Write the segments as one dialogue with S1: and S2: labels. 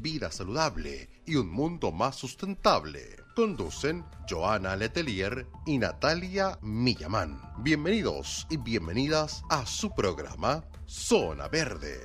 S1: vida saludable y un mundo más sustentable. Conducen Joana Letelier y Natalia Millamán. Bienvenidos y bienvenidas a su programa Zona Verde.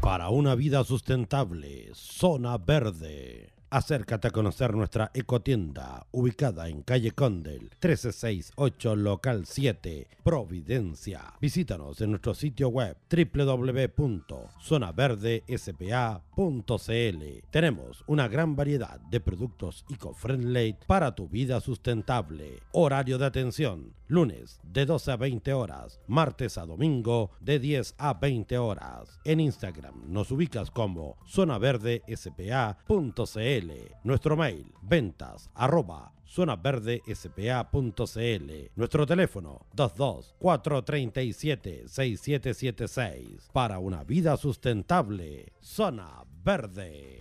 S2: Para una vida sustentable, Zona Verde. Acércate a conocer nuestra ecotienda ubicada en calle Condel 1368 local 7 Providencia. Visítanos en nuestro sitio web www.zonaverdespa.cl. Tenemos una gran variedad de productos eco-friendly para tu vida sustentable. Horario de atención lunes de 12 a 20 horas, martes a domingo de 10 a 20 horas. En Instagram nos ubicas como zonaverdespa.cl nuestro mail, ventas arroba zonaverdespa.cl. Nuestro teléfono 22 437 6776. Para una vida sustentable, Zona Verde.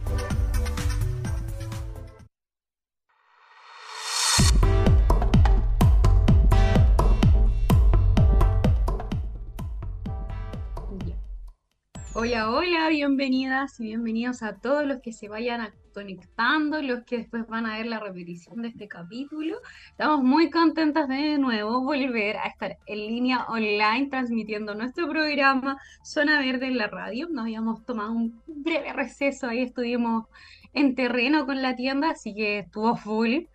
S3: Hola, hola, bienvenidas y bienvenidos a todos los que se vayan conectando, los que después van a ver la repetición de este capítulo. Estamos muy contentas de, nuevo volver a estar en línea online transmitiendo nuestro programa Zona Verde en la radio. Nos habíamos tomado un breve receso, ahí estuvimos en terreno con la tienda, así que estuvo full.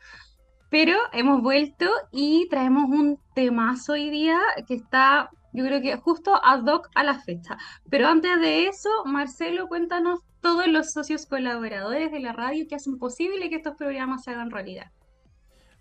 S3: Pero hemos vuelto y traemos un temazo hoy día que está yo creo que justo ad hoc a la fecha. Pero antes de eso, Marcelo, cuéntanos todos los socios colaboradores de la radio que hacen posible que estos programas se hagan realidad.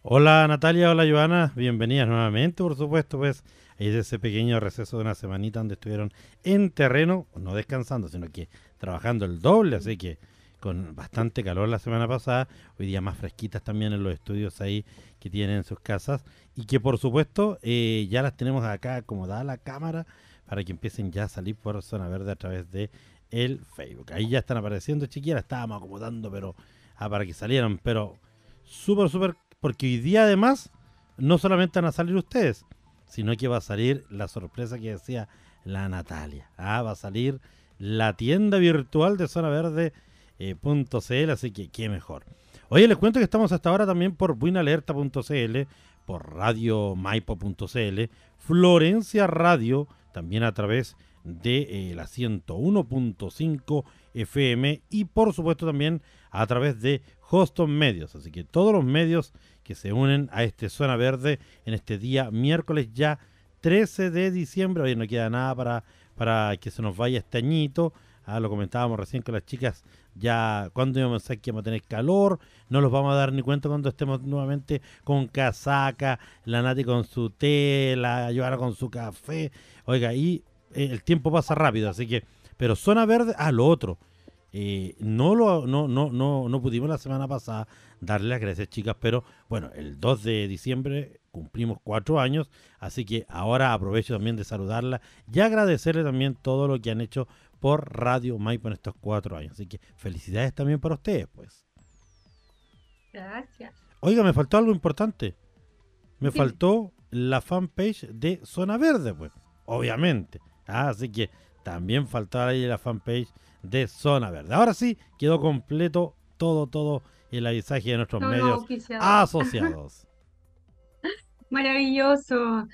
S2: Hola Natalia, hola Joana, bienvenidas nuevamente, por supuesto, pues ahí de ese pequeño receso de una semanita donde estuvieron en terreno, no descansando, sino que trabajando el doble, así que con bastante calor la semana pasada, hoy día más fresquitas también en los estudios ahí que tienen en sus casas y que por supuesto eh, ya las tenemos acá acomodada la cámara para que empiecen ya a salir por Zona Verde a través de el Facebook. Ahí ya están apareciendo chiquillas, estábamos acomodando pero ah, para que salieran, pero súper, súper, porque hoy día además no solamente van a salir ustedes, sino que va a salir la sorpresa que decía la Natalia. Ah, va a salir la tienda virtual de Zona Verde eh, .cl, así que qué mejor. Oye, les cuento que estamos hasta ahora también por buinalerta.cl, por radiomaipo.cl, Florencia Radio, también a través de eh, la 101.5 FM y por supuesto también a través de Hoston Medios. Así que todos los medios que se unen a este Zona Verde en este día miércoles ya 13 de diciembre. Hoy no queda nada para, para que se nos vaya este añito. Ah, lo comentábamos recién con las chicas ya cuando íbamos a pensar que íbamos a tener calor, no los vamos a dar ni cuenta cuando estemos nuevamente con casaca, la Nati con su té, la Joana con su café. Oiga, y eh, el tiempo pasa rápido, así que, pero zona verde, a ah, lo otro. Eh, no, lo, no, no, no, no pudimos la semana pasada darle las gracias, chicas, pero bueno, el 2 de diciembre cumplimos cuatro años, así que ahora aprovecho también de saludarla y agradecerle también todo lo que han hecho por Radio Maipo en estos cuatro años. Así que felicidades también para ustedes, pues.
S3: Gracias.
S2: Oiga, me faltó algo importante. Me faltó la fanpage de Zona Verde, pues, obviamente. Ah, así que también faltaba ahí la fanpage de Zona Verde. Ahora sí, quedó completo todo, todo el avisaje de nuestros medios asociados.
S3: Maravilloso.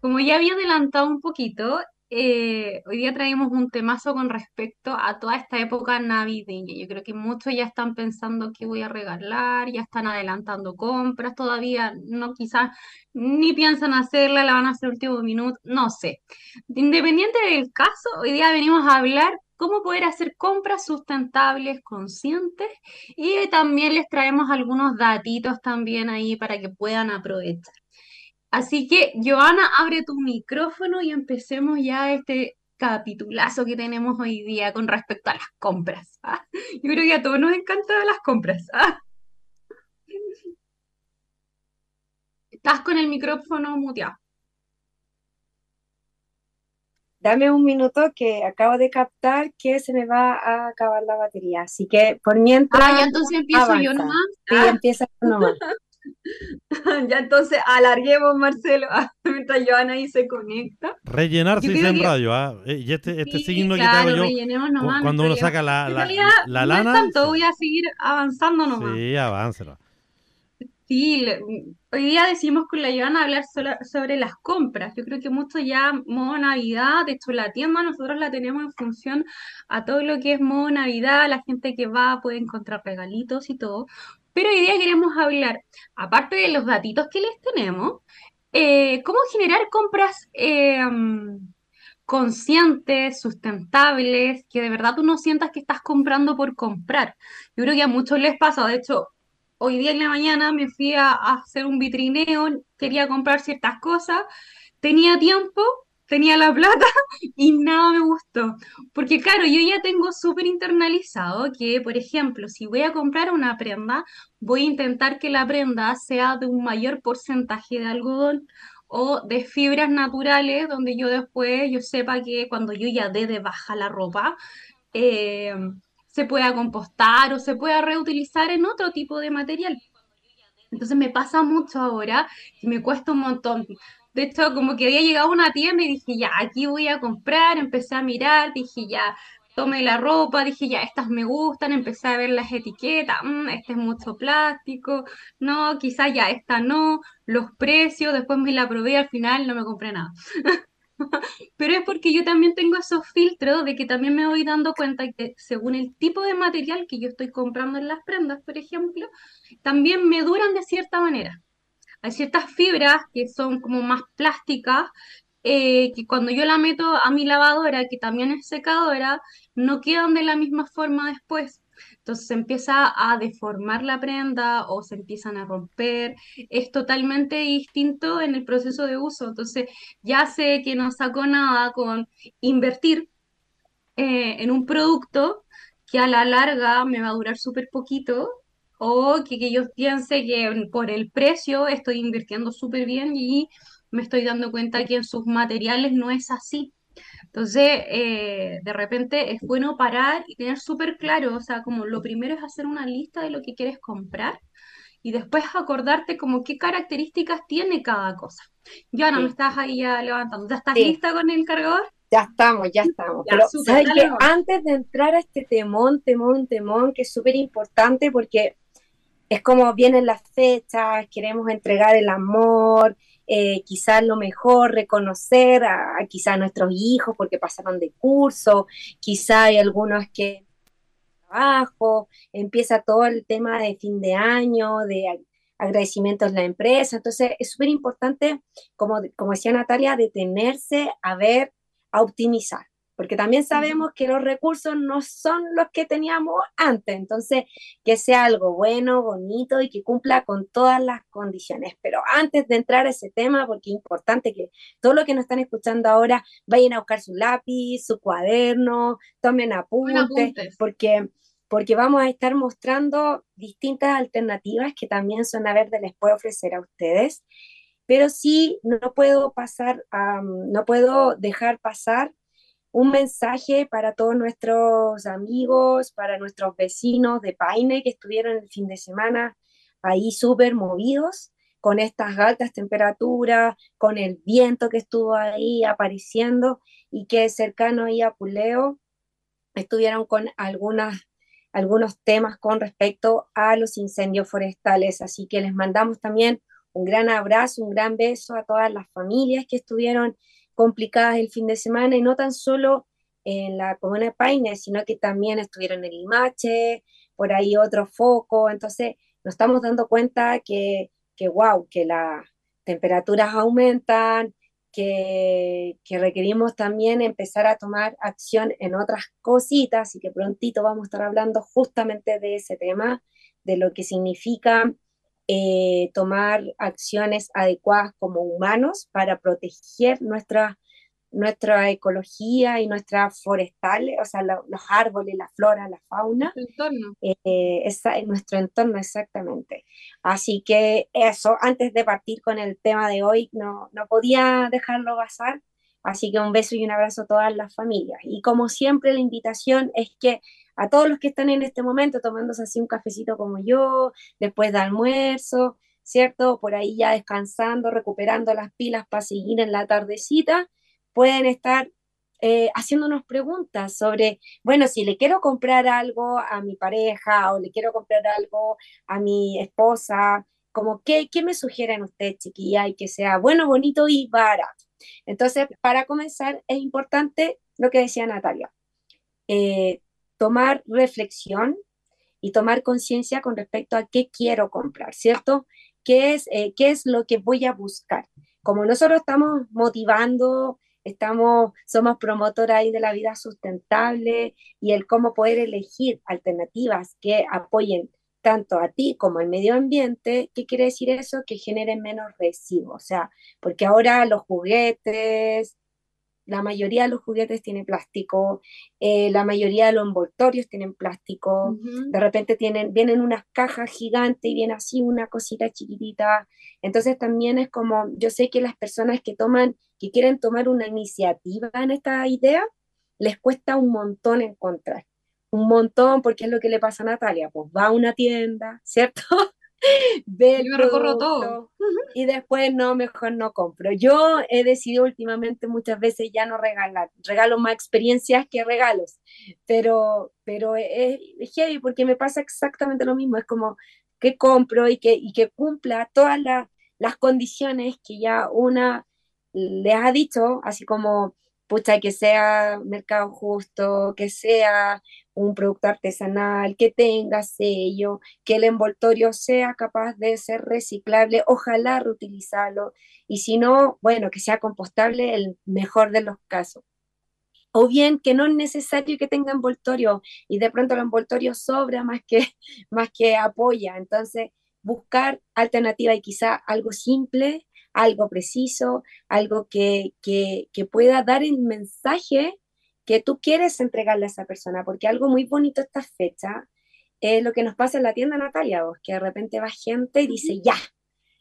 S3: Como ya había adelantado un poquito, eh, hoy día traemos un temazo con respecto a toda esta época navideña. Yo creo que muchos ya están pensando qué voy a regalar, ya están adelantando compras, todavía no quizás ni piensan hacerla, la van a hacer último minuto, no sé. Independiente del caso, hoy día venimos a hablar cómo poder hacer compras sustentables, conscientes y también les traemos algunos datitos también ahí para que puedan aprovechar. Así que, Joana, abre tu micrófono y empecemos ya este capitulazo que tenemos hoy día con respecto a las compras. ¿ah? Yo creo que a todos nos encantan las compras. ¿ah? Estás con el micrófono muteado.
S4: dame un minuto que acabo de captar que se me va a acabar la batería. Así que por mientras.
S3: Ah, ya entonces empiezo yo nomás.
S4: Sí,
S3: Ah.
S4: empieza nomás.
S3: Ya entonces alarguemos, Marcelo, mientras Joana ahí se conecta.
S2: Rellenar se dice en radio, ¿ah? Eh, Y este, este
S3: Sí,
S2: signo que te hago yo,
S3: nomás,
S2: cuando
S3: no
S2: uno saca la,
S3: En
S2: la,
S3: realidad,
S2: la
S3: no
S2: lana.
S3: es tanto, voy a seguir avanzando nomás.
S2: Sí, aváncelo.
S3: Sí, hoy día decimos con la Joana hablar sobre las compras. Yo creo que mucho ya modo Navidad, de hecho la tienda nosotros la tenemos en función a todo lo que es modo Navidad, la gente que va puede encontrar regalitos y todo. Pero hoy día queremos hablar, aparte de los datitos que les tenemos, eh, cómo generar compras eh, mm, conscientes, sustentables, que de verdad tú no sientas que estás comprando por comprar. Yo creo que a muchos les pasa, de hecho, hoy día en la mañana me fui a, a hacer un vitrineo, quería comprar ciertas cosas, tenía tiempo, tenía la plata y nada me gustó. Porque claro, yo ya tengo súper internalizado que, por ejemplo, si voy a comprar una prenda, voy a intentar que la prenda sea de un mayor porcentaje de algodón o de fibras naturales, donde yo después yo sepa que cuando yo ya dé de baja la ropa, eh, se pueda compostar o se pueda reutilizar en otro tipo de material. Entonces me pasa mucho ahora y me cuesta un montón. De hecho, como que había llegado a una tienda y dije, ya, aquí voy a comprar, empecé a mirar, dije, ya, tomé la ropa, dije, ya, estas me gustan, empecé a ver las etiquetas, "Mm, este es mucho plástico, no, quizás ya, esta no, los precios, después me la probé al final no me compré nada. Pero es porque yo también tengo esos filtros de que también me voy dando cuenta que según el tipo de material que yo estoy comprando en las prendas, por ejemplo, también me duran de cierta manera. Hay ciertas fibras que son como más plásticas, eh, que cuando yo la meto a mi lavadora, que también es secadora, no quedan de la misma forma después. Entonces se empieza a deformar la prenda o se empiezan a romper. Es totalmente distinto en el proceso de uso. Entonces ya sé que no saco nada con invertir eh, en un producto que a la larga me va a durar súper poquito o que, que yo piense que por el precio estoy invirtiendo súper bien y me estoy dando cuenta que en sus materiales no es así. Entonces, eh, de repente es bueno parar y tener súper claro, o sea, como lo primero es hacer una lista de lo que quieres comprar y después acordarte como qué características tiene cada cosa. Joana,
S4: Sí.
S3: me estás ahí ya levantando. ¿Ya estás
S4: Sí.
S3: lista con el cargador?
S4: Ya estamos, ya estamos.
S3: Ya,
S4: Pero, ¿sabes
S3: nomás.
S4: Antes de entrar a este temón, temón, temón, que es súper importante porque es como vienen las fechas, queremos entregar el amor, eh, quizás lo mejor, reconocer a, a quizás nuestros hijos porque pasaron de curso, quizá hay algunos que trabajo, empieza todo el tema de fin de año, de ag- agradecimientos en la empresa, entonces es súper importante, como, como decía Natalia, detenerse a ver, a optimizar, porque también sabemos que los recursos no son los que teníamos antes, entonces que sea algo bueno, bonito y que cumpla con todas las condiciones. Pero antes de entrar a ese tema, porque es importante que todos los que nos están escuchando ahora vayan a buscar su lápiz, su cuaderno, tomen apuntes,
S3: apuntes.
S4: porque, porque vamos a estar mostrando distintas alternativas que también Zona Verde les puede ofrecer a ustedes. Pero sí, no puedo pasar, no puedo dejar pasar un mensaje para todos nuestros amigos, para nuestros vecinos de Paine que estuvieron el fin de semana ahí súper movidos con estas altas temperaturas, con el viento que estuvo ahí apareciendo y que cercano ahí a Puleo estuvieron con algunas, algunos temas con respecto a los incendios forestales. Así que les mandamos también un gran abrazo, un gran beso a todas las familias que estuvieron complicadas el fin de semana y no tan solo en la comuna de Paine, sino que también estuvieron en Limache, por ahí otro foco. Entonces nos estamos dando cuenta que, que wow, que las temperaturas aumentan, que, que requerimos también empezar a tomar acción en otras cositas y que prontito vamos a estar hablando justamente de ese tema, de lo que significa eh, tomar acciones adecuadas como humanos para proteger nuestra, nuestra ecología y nuestras forestales, o sea, lo- los árboles, la flora, la fauna,
S3: Tu entorno.
S4: eh, esa, nuestro entorno exactamente. Así que eso, antes de partir con el tema de hoy, no, no podía dejarlo pasar. Así que un beso y un abrazo a todas las familias. Y como siempre, la invitación es que a todos los que están en este momento tomándose así un cafecito como yo, después de almuerzo, ¿cierto? Por ahí ya descansando, recuperando las pilas para seguir en la tardecita, pueden estar eh, haciéndonos preguntas sobre, bueno, si le quiero comprar algo a mi pareja o le quiero comprar algo a mi esposa, como, ¿qué, qué me sugieren ustedes, chiquilla? Y que sea bueno, bonito y barato. Entonces, para comenzar, es importante lo que decía Natalia, eh, tomar reflexión y tomar conciencia con respecto a qué quiero comprar, ¿cierto? ¿Qué es, eh, ¿Qué es lo que voy a buscar? Como nosotros estamos motivando estamos, somos promotoras ahí de la vida sustentable y el cómo poder elegir alternativas que apoyen tanto a ti como al medio ambiente, ¿qué quiere decir eso? Que generen menos residuos, o sea, porque ahora los juguetes, la mayoría de los juguetes tienen plástico, eh, la mayoría de los envoltorios tienen plástico, de repente tienen, vienen unas cajas gigantes y viene así una cosita chiquitita. Entonces también es como, yo sé que las personas que toman, que quieren tomar una iniciativa en esta idea, les cuesta un montón encontrar. Un montón, porque es lo que le pasa a Natalia, pues va a una tienda, ¿cierto? Ve el todo. y después no, mejor no compro. Yo he decidido últimamente muchas veces ya no regalar, regalo más experiencias que regalos, pero, pero es, heavy porque me pasa exactamente lo mismo, es como que compro y que, y que cumpla todas las condiciones que ya una les ha dicho, así como pucha, que sea mercado justo, que sea un producto artesanal, que tenga sello, que el envoltorio sea capaz de ser reciclable, ojalá reutilizarlo, y si no, bueno, que sea compostable el mejor de los casos. O bien que no es necesario que tenga envoltorio y de pronto el envoltorio sobra más que, más que apoya. Entonces, buscar alternativa y quizá algo simple, algo preciso, algo que, que, que pueda dar el mensaje que tú quieres entregarle a esa persona, porque algo muy bonito esta fecha es lo que nos pasa en la tienda Natalia, vos, que de repente va gente y dice, ya,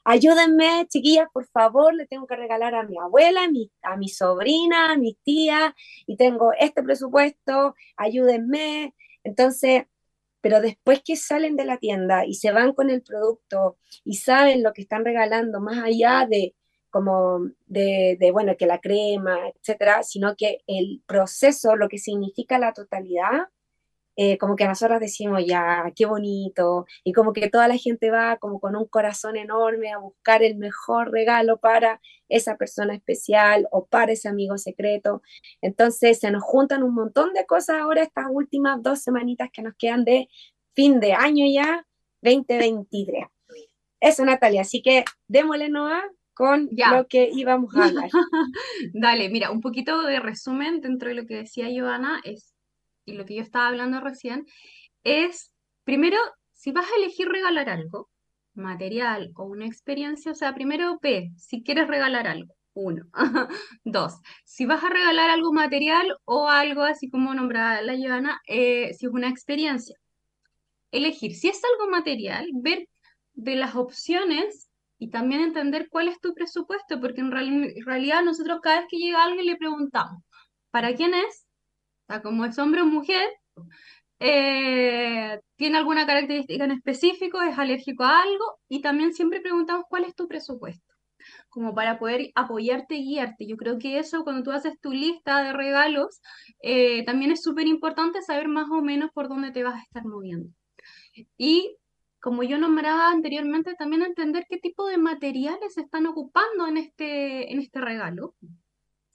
S4: ayúdenme, chiquillas, por favor, le tengo que regalar a mi abuela, a mi, a mi sobrina, a mis tías, y tengo este presupuesto, ayúdenme. Entonces, pero después que salen de la tienda y se van con el producto y saben lo que están regalando, más allá de, como de, bueno, que la crema, etcétera, sino que el proceso, lo que significa la totalidad, eh, como que nosotros decimos, ya, qué bonito, y como que toda la gente va como con un corazón enorme a buscar el mejor regalo para esa persona especial o para ese amigo secreto. Entonces se nos juntan un montón de cosas ahora estas últimas dos semanitas que nos quedan de fin de año ya, 2023. Eso, Natalia, así que démosle, Noah, con lo que íbamos a hablar.
S3: Dale, mira, un poquito de resumen dentro de lo que decía Joana es, y lo que yo estaba hablando recién, es, primero, si vas a elegir regalar algo, material o una experiencia, o sea, primero P, si quieres regalar algo. Uno. Dos, si vas a regalar algo material o algo así como nombraba la Joana, eh, si es una experiencia. Elegir, si es algo material, ver de las opciones y también entender cuál es tu presupuesto, porque en, realidad nosotros cada vez que llega alguien le preguntamos, ¿para quién es? O como es hombre o mujer, eh, ¿tiene alguna característica en específico? ¿Es alérgico a algo? Y también siempre preguntamos cuál es tu presupuesto, como para poder apoyarte y guiarte. Yo creo que eso, cuando tú haces tu lista de regalos, eh, también es súper importante saber más o menos por dónde te vas a estar moviendo. Y como yo nombraba anteriormente, también entender qué tipo de materiales se están ocupando en este, en este regalo.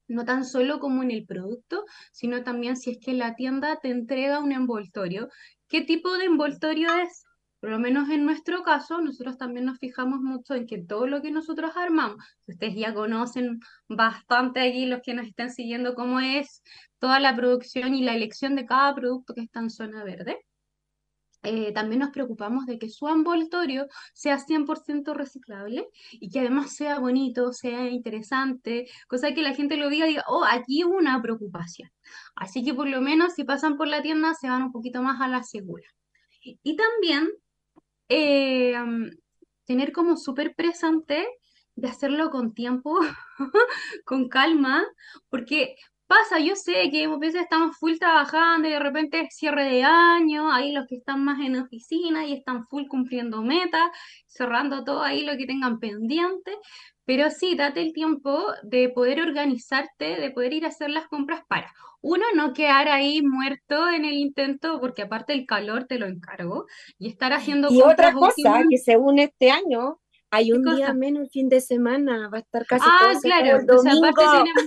S3: No tan solo como en el producto, sino también si es que la tienda te entrega un envoltorio. ¿Qué tipo de envoltorio es? Por lo menos en nuestro caso, nosotros también nos fijamos mucho en que todo lo que nosotros armamos, ustedes ya conocen bastante allí los que nos están siguiendo cómo es toda la producción y la elección de cada producto que está en zona verde. Eh, también nos preocupamos de que su envoltorio sea 100% reciclable y que además sea bonito, sea interesante, cosa que la gente lo diga y diga, oh, aquí hubo una preocupación. Así que por lo menos si pasan por la tienda se van un poquito más a la segura. Y también eh, tener como súper presente de hacerlo con tiempo, con calma, porque Pasa, yo sé que a veces estamos full trabajando y de repente es cierre de año, ahí los que están más en oficina y están full cumpliendo metas, cerrando todo ahí lo que tengan pendiente, pero sí, date el tiempo de poder organizarte, de poder ir a hacer las compras para, uno, no quedar ahí muerto en el intento, porque aparte el calor te lo encargo, y estar haciendo
S4: Y otra
S3: compras
S4: cosa,
S3: últimas.
S4: que según este año, hay
S3: ¿Qué
S4: un día
S3: cosa?
S4: menos el fin de semana, va a estar casi
S3: Ah,
S4: todo
S3: claro,
S4: el
S3: o sea, aparte
S4: domingo.
S3: tenemos...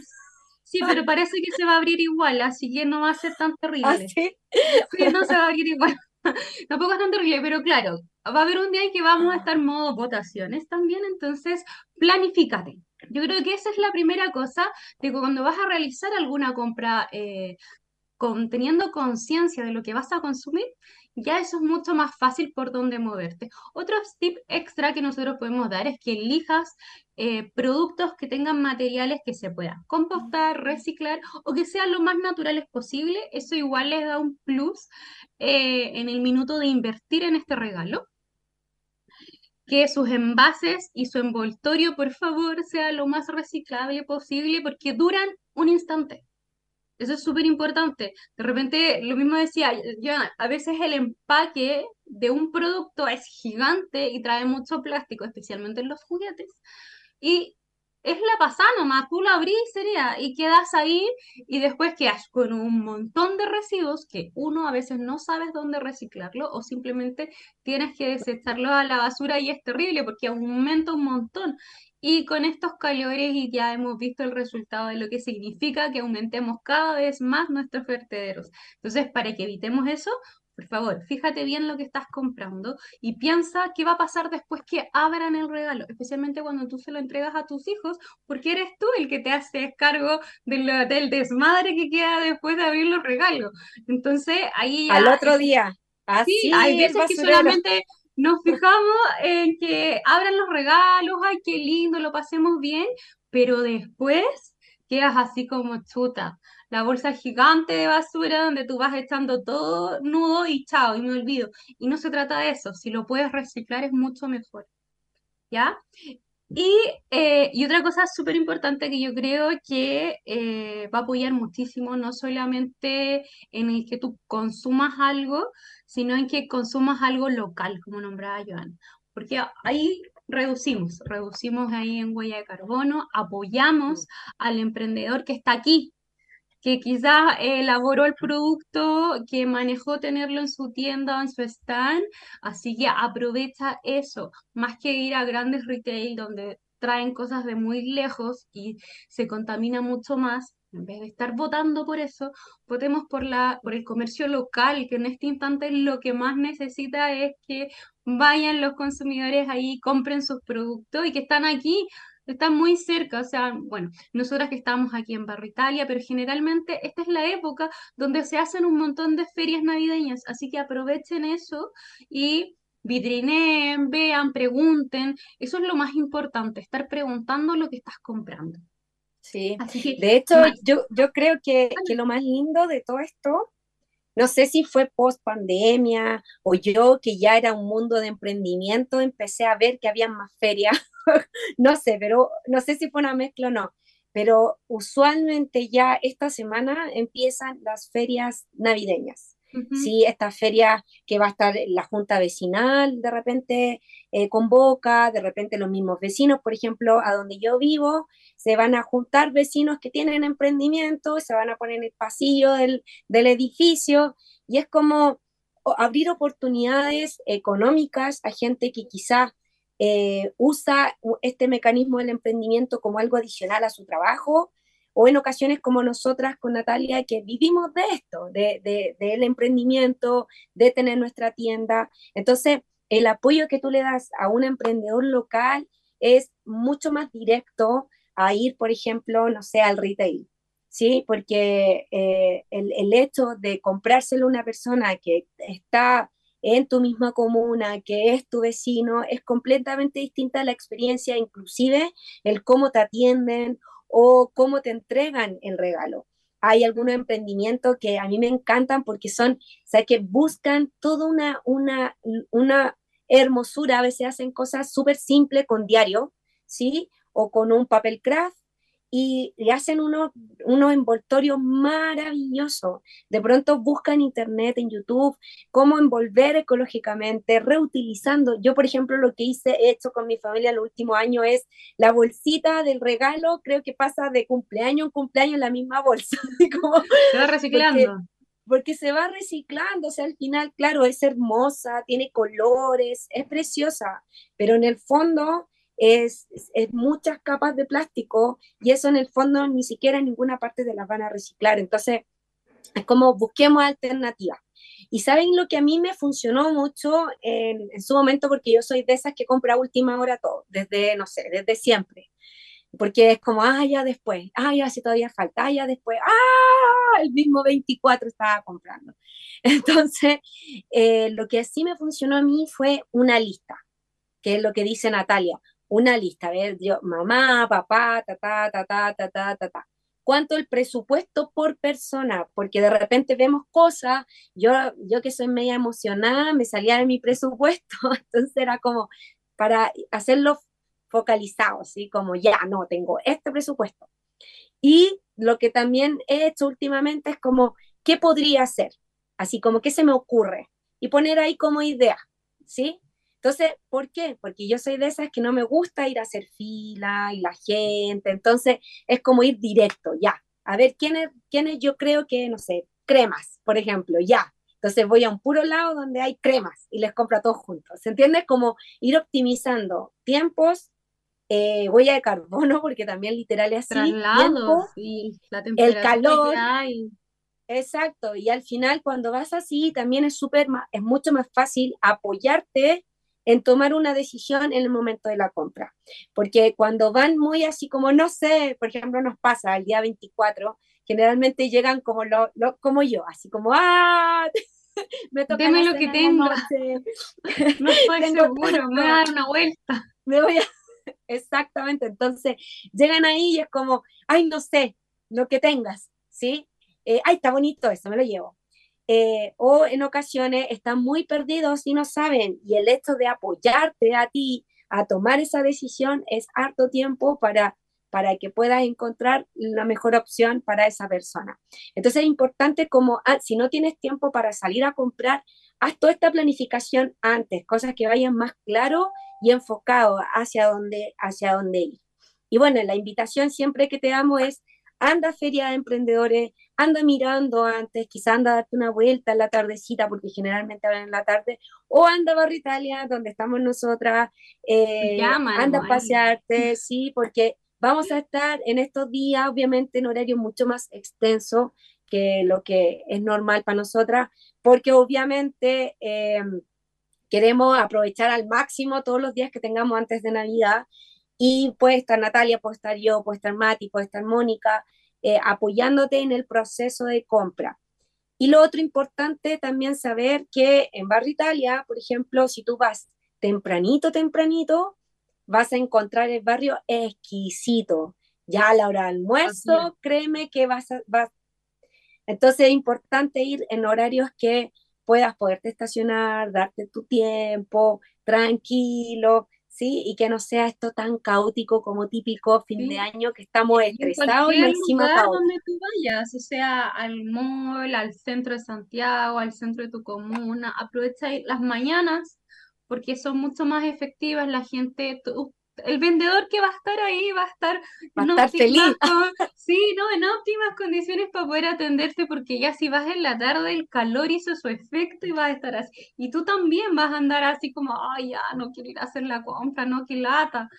S3: Sí, pero parece que se va a abrir igual, así que no va a ser tan terrible.
S4: Así.
S3: Sí, no se va a abrir igual. Tampoco es tan terrible, pero claro, va a haber un día en que vamos a estar en modo votaciones también, entonces planifícate. Yo creo que esa es la primera cosa de cuando vas a realizar alguna compra eh, con, teniendo conciencia de lo que vas a consumir, ya eso es mucho más fácil por dónde moverte. Otro tip extra que nosotros podemos dar es que elijas eh, productos que tengan materiales que se puedan compostar, reciclar o que sean lo más naturales posible. Eso igual les da un plus eh, en el minuto de invertir en este regalo. Que sus envases y su envoltorio, por favor, sea lo más reciclable posible porque duran un instante. Eso es súper importante. De repente, lo mismo decía, yo, a veces el empaque de un producto es gigante y trae mucho plástico, especialmente en los juguetes. Y es la pasada nomás, tú lo abrís sería, y quedas ahí y después quedas con un montón de residuos que uno a veces no sabes dónde reciclarlo o simplemente tienes que desecharlo a la basura y es terrible porque aumenta un montón. Y con estos calores y ya hemos visto el resultado de lo que significa que aumentemos cada vez más nuestros vertederos. Entonces, para que evitemos eso, por favor, fíjate bien lo que estás comprando y piensa qué va a pasar después que abran el regalo, especialmente cuando tú se lo entregas a tus hijos, porque eres tú el que te haces cargo del desmadre que queda después de abrir los regalos. Entonces, ahí
S4: Al otro día,
S3: Sí,
S4: así
S3: hay
S4: el
S3: veces que solamente nos fijamos en que abran los regalos, ay, qué lindo, lo pasemos bien, pero después quedas así como chuta. La bolsa gigante de basura donde tú vas echando todo nudo y chao, y me olvido. Y no se trata de eso, si lo puedes reciclar es mucho mejor, ¿ya? Y, eh, y otra cosa súper importante que yo creo que eh, va a apoyar muchísimo, no solamente en el que tú consumas algo, sino en que consumas algo local, como nombraba Joan. Porque ahí reducimos, reducimos ahí en huella de carbono, apoyamos al emprendedor que está aquí, que quizás elaboró el producto, que manejó tenerlo en su tienda o en su stand, así que aprovecha eso, más que ir a grandes retail donde traen cosas de muy lejos y se contamina mucho más. En vez de estar votando por eso, votemos por la, por el comercio local, que en este instante lo que más necesita es que vayan los consumidores ahí, compren sus productos y que están aquí, están muy cerca. O sea, bueno, nosotras que estamos aquí en Barrio Italia, pero generalmente esta es la época donde se hacen un montón de ferias navideñas, así que aprovechen eso y vitrineen, vean, pregunten. Eso es lo más importante, estar preguntando lo que estás comprando.
S4: Sí.
S3: Así que,
S4: De hecho,
S3: más-
S4: yo, yo creo que, que lo más lindo de todo esto, no sé si fue post pandemia o yo que ya era un mundo de emprendimiento, empecé a ver que había más ferias, no sé, pero no sé si fue una mezcla o no, pero usualmente ya esta semana empiezan las ferias navideñas.
S3: ujú,
S4: Sí, esta feria que va a estar la junta vecinal, de repente eh, convoca, de repente los mismos vecinos, por ejemplo, a donde yo vivo, se van a juntar vecinos que tienen emprendimiento, se van a poner en el pasillo del, del edificio y es como abrir oportunidades económicas a gente que quizá eh, usa este mecanismo del emprendimiento como algo adicional a su trabajo o en ocasiones como nosotras con Natalia, que vivimos de esto, de, de- del emprendimiento, de tener nuestra tienda. Entonces, el apoyo que tú le das a un emprendedor local es mucho más directo a ir, por ejemplo, no sé, al retail, ¿sí? Porque eh, el, el hecho de comprárselo a una persona que está en tu misma comuna, que es tu vecino, es completamente distinta la experiencia, inclusive el cómo te atienden o cómo te entregan el regalo. Hay algunos emprendimientos que a mí me encantan porque son, o sea, que buscan toda una, una, una hermosura, a veces hacen cosas súper simples con diario, ¿sí? O con un papel craft y, hacen unos, unos envoltorios maravillosos. De pronto buscan en internet, en YouTube, cómo envolver ecológicamente, reutilizando. Yo, por ejemplo, lo que hice, he hecho con mi familia el último año es la bolsita del regalo, creo que pasa de cumpleaños en cumpleaños la misma bolsa.
S3: se va reciclando.
S4: Porque, se va reciclando, o sea, al final, claro, es hermosa, tiene colores, es preciosa, pero en el fondo es, muchas capas de plástico y eso en el fondo ni siquiera en ninguna parte de las van a reciclar. Entonces, es como busquemos alternativas. Y saben lo que a mí me funcionó mucho en, su momento, porque yo soy de esas que compra a última hora todo, desde, no sé, desde siempre. Porque es como, ah, ya después, ah, ya si todavía falta, ah, ya después, ah, el mismo 24 estaba comprando. Entonces, eh, lo que sí me funcionó a mí fue una lista, que es lo que dice Natalia una lista, a ver, yo, mamá, papá, ta, ta, ta, ta, ta, ta, ta, ta. ¿Cuánto el presupuesto por persona? Porque de repente vemos cosas, yo, yo que soy media emocionada, me salía de mi presupuesto, entonces era como para hacerlo focalizado, así como ya, no, tengo este presupuesto. Y lo que también he hecho últimamente es como, ¿qué podría hacer? Así como, ¿qué se me ocurre? Y poner ahí como idea, ¿sí? Entonces, ¿por qué? Porque yo soy de esas que no me gusta ir a hacer fila y la gente, entonces es como ir directo, ya. A ver, ¿quiénes, quiénes yo creo que, no sé, cremas, por ejemplo, ya. Entonces voy a un puro lado donde hay cremas y les compro a todos juntos. ¿Se entiende? Como ir optimizando tiempos, eh, huella de carbono, porque también literal es así. El calor. Exacto, y al final cuando vas así también es súper, es mucho más fácil apoyarte en tomar una decisión en el momento de la compra. Porque cuando van muy así como, no sé, por ejemplo, nos pasa el día 24, generalmente llegan como, lo, como yo, así como, ¡ah!
S3: me toca Deme lo que tengo. no estoy seguro, me voy a dar una vuelta.
S4: Me voy a... Exactamente, entonces llegan ahí y es como, ay, no sé, lo que tengas, ¿sí? Eh, ay, está bonito eso, me lo llevo. Eh, o en ocasiones están muy perdidos y no saben, y el hecho de apoyarte a ti a tomar esa decisión es harto tiempo para, para que puedas encontrar la mejor opción para esa persona. Entonces es importante como, ah, si no tienes tiempo para salir a comprar, haz toda esta planificación antes, cosas que vayan más claro y enfocado hacia dónde, hacia dónde ir. Y bueno, la invitación siempre que te damos es, anda a feria de emprendedores, anda mirando antes, quizá anda a darte una vuelta en la tardecita, porque generalmente van en la tarde, o anda a Barrio Italia, donde estamos nosotras, eh, anda a pasearte, sí, porque vamos a estar en estos días, obviamente, en horario mucho más extenso que lo que es normal para nosotras, porque obviamente em, queremos aprovechar al máximo todos los días que tengamos antes de Navidad, y puede estar Natalia, puede estar yo, puede estar Mati, puede estar Mónica, eh, apoyándote en el proceso de compra. Y lo otro importante también saber que en Barrio Italia, por ejemplo, si tú vas tempranito, tempranito, vas a encontrar el barrio exquisito. Ya a la hora de almuerzo, créeme que vas a... Vas... Entonces es importante ir en horarios que puedas poderte estacionar, darte tu tiempo, tranquilo, ¿sí? Y que no sea esto tan caótico como típico fin de año que estamos estresados y encima
S3: lugar donde tú vayas, o sea, al mall, al centro de Santiago, al centro de tu comuna, aprovecha las mañanas porque son mucho más efectivas, la gente, el vendedor que va a estar ahí va a estar,
S4: va feliz.
S3: sí, no, en óptimas condiciones para poder atenderte porque ya si vas en la tarde el calor hizo su efecto y vas a estar así. Y tú también vas a andar así como, ay, ya no quiero ir a hacer la compra, no, qué lata.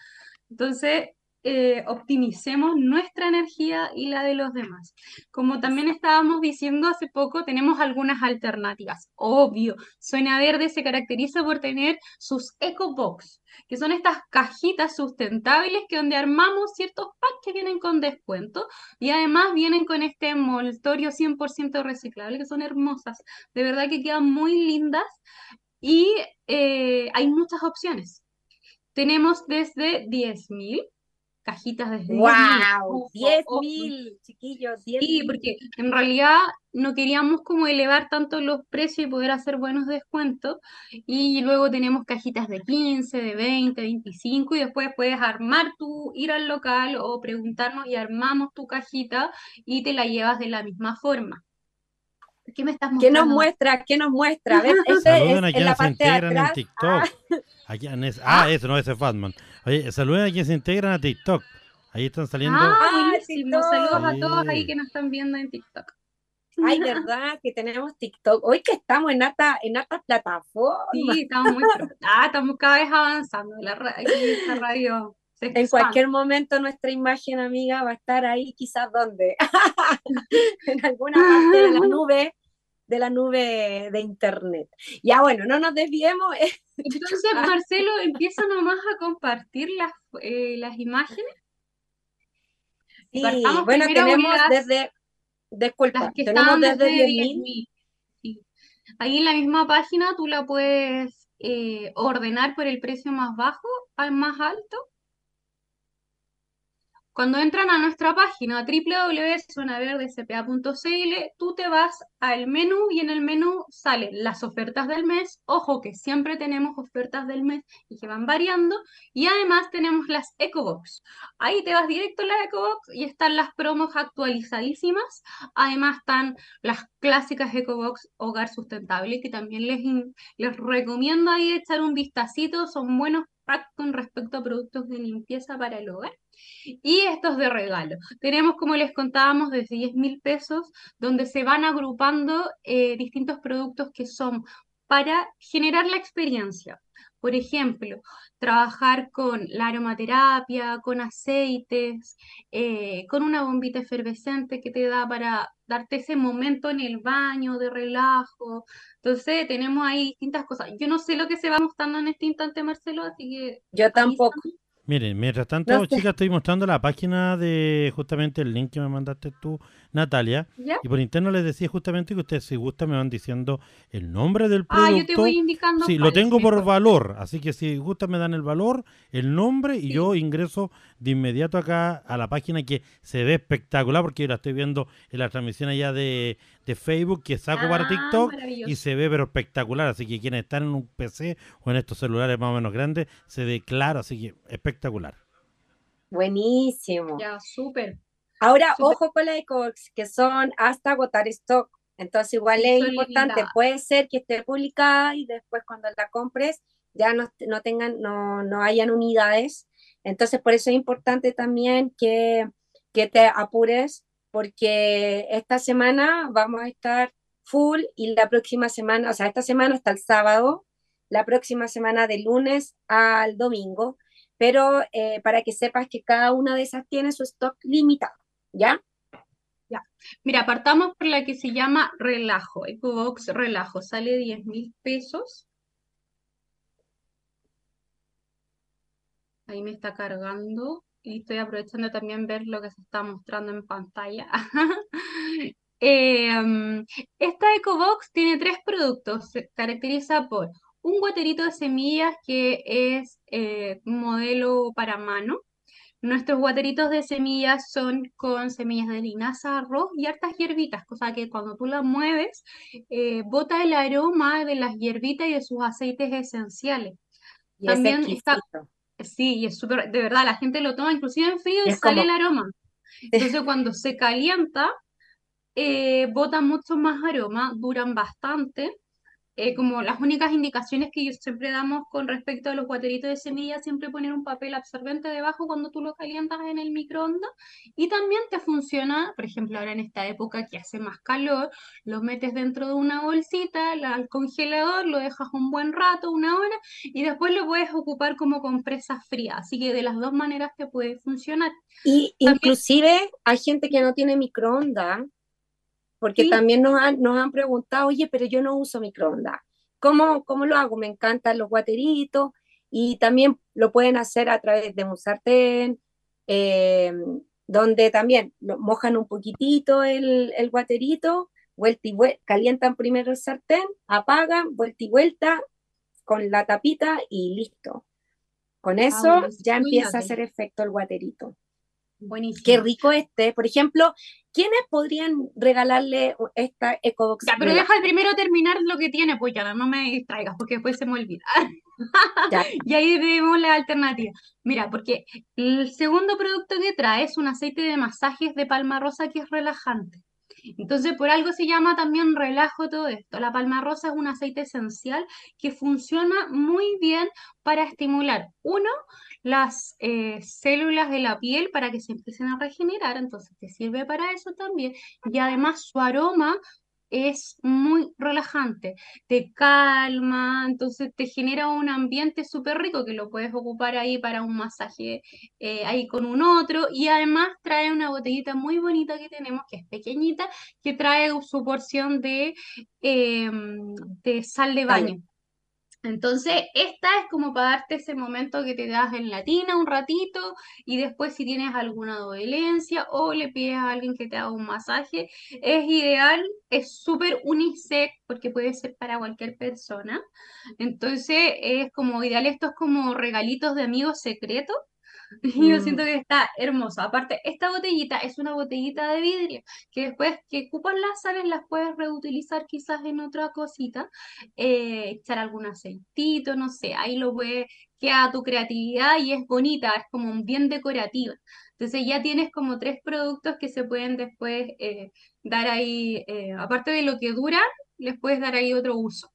S3: Entonces, eh, optimicemos nuestra energía y la de los demás. Como también estábamos diciendo hace poco, tenemos algunas alternativas. Obvio, Suena Verde se caracteriza por tener sus EcoBox, que son estas cajitas sustentables que donde armamos ciertos packs que vienen con descuento y además vienen con este envoltorio 100% reciclable, que son hermosas. De verdad que quedan muy lindas y eh, hay muchas opciones. Tenemos desde 10.000 cajitas desde
S4: ¡Wow! 10 mil, chiquillos, 10
S3: Sí, porque en realidad no queríamos como elevar tanto los precios y poder hacer buenos descuentos. Y luego tenemos cajitas de 15, de 20, 25 y después puedes armar tu, ir al local o preguntarnos y armamos tu cajita y te la llevas de la misma forma. ¿Qué me estás
S4: ¿Qué nos
S3: mostrando?
S4: muestra? ¿Qué nos muestra? A ver, es en la parte de
S2: en. TikTok.
S4: Ah,
S2: en es- ah, eso, no, ese es Fatman. Oye, saluden a quienes se integran a TikTok. Ahí están saliendo.
S3: Ah,
S4: Ah,
S3: buenísimo.
S4: TikTok.
S3: Saludos a todos ahí que nos están viendo en TikTok.
S4: Ay, verdad que tenemos TikTok. Hoy que estamos en harta, en hartas plataformas.
S3: Sí, estamos muy. Ah, estamos cada vez avanzando. La esta radio se
S4: En cualquier momento nuestra imagen, amiga, va a estar ahí, quizás donde, en alguna parte de la nube, de la nube de internet. Ya bueno, no nos desviemos.
S3: Entonces, Marcelo, empieza nomás a compartir las, eh, las imágenes.
S4: Sí,
S3: Partamos
S4: bueno, tenemos
S3: las-
S4: desde, disculpa,
S3: que
S4: tenemos desde
S3: desde
S4: 10.000.
S3: 10.000. Sí. Ahí en la misma página tú la puedes eh, ordenar por el precio más bajo al más alto. Cuando entran a nuestra página www.zonaverdecpa.cl, tú te vas al menú y en el menú salen las ofertas del mes. Ojo que siempre tenemos ofertas del mes y que van variando. Y además tenemos las EcoBox. Ahí te vas directo a la EcoBox y están las promos actualizadísimas. Además están las clásicas EcoBox Hogar Sustentable, que también les, les recomiendo ahí echar un vistacito. Son buenos con respecto a productos de limpieza para el hogar. Y estos de regalo. Tenemos, como les contábamos, desde 10 mil pesos, donde se van agrupando eh, distintos productos que son para generar la experiencia. Por ejemplo, trabajar con la aromaterapia, con aceites, eh, con una bombita efervescente que te da para darte ese momento en el baño de relajo. Entonces, tenemos ahí distintas cosas. Yo no sé lo que se va mostrando en este instante, Marcelo, así que
S4: Yo tampoco.
S2: Miren, mientras tanto,
S4: No sé.
S2: chicas, estoy mostrando la página de justamente el link que me mandaste tú, Natalia.
S3: ¿ya?
S2: Y por interno les decía justamente que ustedes, si gustan, me van diciendo el nombre del
S3: Ah, yo te
S2: producto.
S3: voy indicando
S2: Sí, lo tengo por
S3: mejor.
S2: valor, así que si gustan me dan el valor, el nombre y
S3: Sí.
S2: yo ingreso de inmediato acá a la página que se ve espectacular porque yo la estoy viendo en la transmisión allá de, de Facebook que saco para
S3: Ah,
S2: TikTok y se ve pero espectacular, así que quienes están en un PC o en estos celulares más o menos grandes, se ve claro, así que espectacular.
S4: Buenísimo.
S3: Ya, súper.
S4: Ahora, ojo con la EcoBox, que son hasta agotar stock. Entonces, igual es importante. Puede ser que esté publicada y después cuando la compres ya no, no tengan, no, no hayan unidades. Entonces, por eso es importante también que, que te apures, porque esta semana vamos a estar full y la próxima semana, o sea, esta semana hasta el sábado, la próxima semana de lunes al domingo, pero eh, para que sepas que cada una de esas tiene su stock limitado, ¿ya?
S3: Mira, partamos por la que se llama Relajo, EcoBox Relajo, sale 10 mil pesos. Ahí me está cargando y estoy aprovechando también ver lo que se está mostrando en pantalla. Mm, esta EcoBox tiene tres productos. Se caracteriza por un guaterito de semillas que es eh, modelo para mano. Nuestros guateritos de semillas son con semillas de linaza, arroz y hartas hierbitas, cosa que cuando tú las mueves, eh, bota el aroma de las hierbitas y de sus aceites esenciales.
S4: Y es
S3: También está,
S4: exquisito.
S3: sí, y es súper, de verdad, la gente lo toma inclusive en frío y
S4: Es
S3: sale
S4: como-
S3: el aroma. Entonces cuando se calienta, eh, bota mucho más aroma, duran bastante. Eh, como las únicas indicaciones que yo siempre damos con respecto a los guateritos de semillas, siempre poner un papel absorbente debajo cuando tú lo calientas en el microondas. Y también te funciona, por ejemplo, ahora en esta época que hace más calor, lo metes dentro de una bolsita, la- al congelador, lo dejas un buen rato, una hora, y después lo puedes ocupar como compresa fría. Así que de las dos maneras te puede funcionar.
S4: Y
S3: También-
S4: inclusive hay gente que no tiene microondas, porque
S3: Sí.
S4: también nos han, nos han preguntado, oye, pero yo no uso microondas. ¿Cómo, cómo lo hago? Me encantan los guateritos y también lo pueden hacer a través de un sartén, eh, donde también mojan un poquitito el, el guaterito, vuelta y vuelta, calientan primero el sartén, apagan, vuelta y vuelta con la tapita y listo. Con eso
S3: bueno,
S4: ya empieza a hacer efecto el guaterito.
S3: Buenísimo.
S4: Qué rico este. Por ejemplo, ¿quiénes podrían regalarle esta EcoBox?
S3: Ya, pero deja primero terminar lo que tiene, pues ya no me distraigas, porque después se me olvida.
S4: Ya.
S3: Y ahí vemos la alternativa. Mira, porque el segundo producto que trae es un aceite de masajes de palma rosa que es relajante. Entonces, por algo se llama también relajo todo esto. La palma rosa es un aceite esencial que funciona muy bien para estimular, uno, las eh, células de la piel para que se empiecen a regenerar, entonces te sirve para eso también. Y además su aroma es muy relajante, te calma, entonces te genera un ambiente súper rico que lo puedes ocupar ahí para un masaje eh, ahí con un otro y además trae una botellita muy bonita que tenemos, que es pequeñita, que trae su porción de, eh, de sal de baño. Entonces, esta es como para darte ese momento que te das en la tina un ratito y después si tienes alguna dolencia o le pides a alguien que te haga un masaje, es ideal, es súper unisex porque puede ser para cualquier persona. Entonces, es como ideal estos como regalitos de amigos secretos. Y yo siento
S4: Mm.
S3: que está hermoso. Aparte, esta botellita es una botellita de vidrio que después que ocupan las sales las puedes reutilizar quizás en otra cosita, eh, echar algún aceitito, no sé, ahí lo puedes, queda tu creatividad y es bonita, es como bien decorativa. Entonces ya tienes como tres productos que se pueden después eh, dar ahí, eh, aparte de lo que duran, les puedes dar ahí otro uso.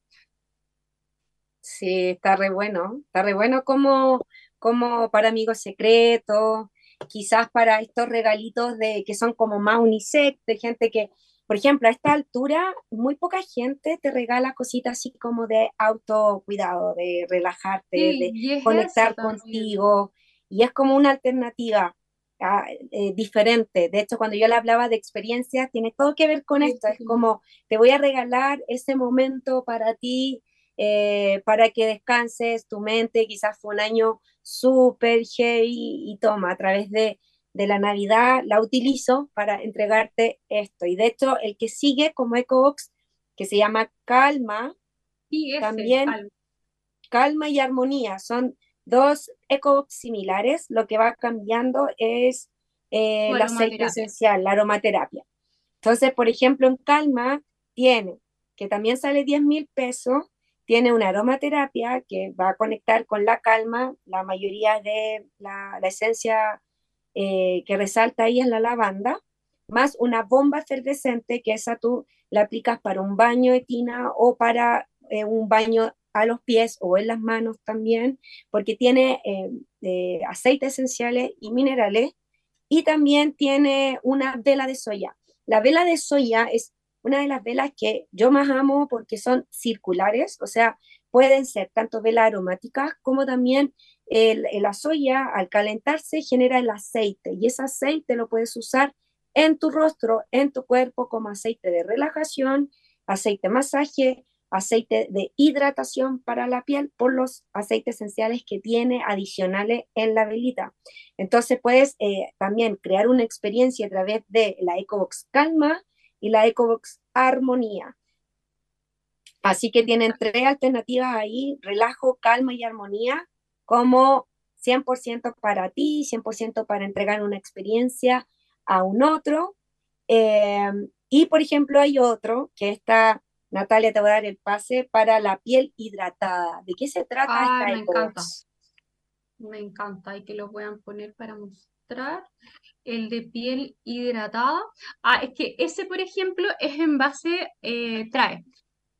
S4: Sí, está re bueno. Está re bueno como, como para amigos secretos, quizás para estos regalitos de que son como más unisex, de gente que, por ejemplo, a esta altura, muy poca gente te regala cositas así como de autocuidado, de relajarte,
S3: Sí,
S4: de
S3: es
S4: conectar contigo, y es como una alternativa ah, eh, diferente. De hecho, cuando yo le hablaba de experiencias, tiene todo que ver con esto. Es como, te voy a regalar ese momento para ti, eh, para que descanses tu mente. Quizás fue un año súper heavy y toma, a través de, de la Navidad la utilizo para entregarte esto. Y de hecho, el que sigue como EcoBox, que se llama Calma,
S3: Sí, ese,
S4: también
S3: calma.
S4: calma y armonía. Son dos EcoBox similares. Lo que va cambiando es eh, el aceite esencial, la aromaterapia. Entonces, por ejemplo, en calma tiene, que también sale 10 mil pesos, tiene una aromaterapia que va a conectar con la calma. La mayoría de la, esencia eh, que resalta ahí es la lavanda, más una bomba efervescente que esa tú la aplicas para un baño de tina o para eh, un baño a los pies o en las manos también, porque tiene eh, eh, aceites esenciales y minerales y también tiene una vela de soya. La vela de soya es una de las velas que yo más amo porque son circulares, o sea, pueden ser tanto velas aromáticas como también el, la soya al calentarse genera el aceite y ese aceite lo puedes usar en tu rostro, en tu cuerpo como aceite de relajación, aceite masaje, aceite de hidratación para la piel por los aceites esenciales que tiene adicionales en la velita. Entonces puedes eh, también crear una experiencia a través de la EcoBox Calma y la EcoBox Armonía. Así que tienen tres alternativas ahí, relajo, calma y armonía, como 100% para ti, 100% para entregar una experiencia a un otro. Eh, y por ejemplo hay otro que está, Natalia te voy a dar el pase para la piel hidratada. ¿De qué se trata
S3: Ah,
S4: esta
S3: me encanta.
S4: EcoBox?
S3: Me encanta y que lo puedan poner para mostrar. El de piel hidratada. Ah, es que ese, por ejemplo, es en base, eh, trae.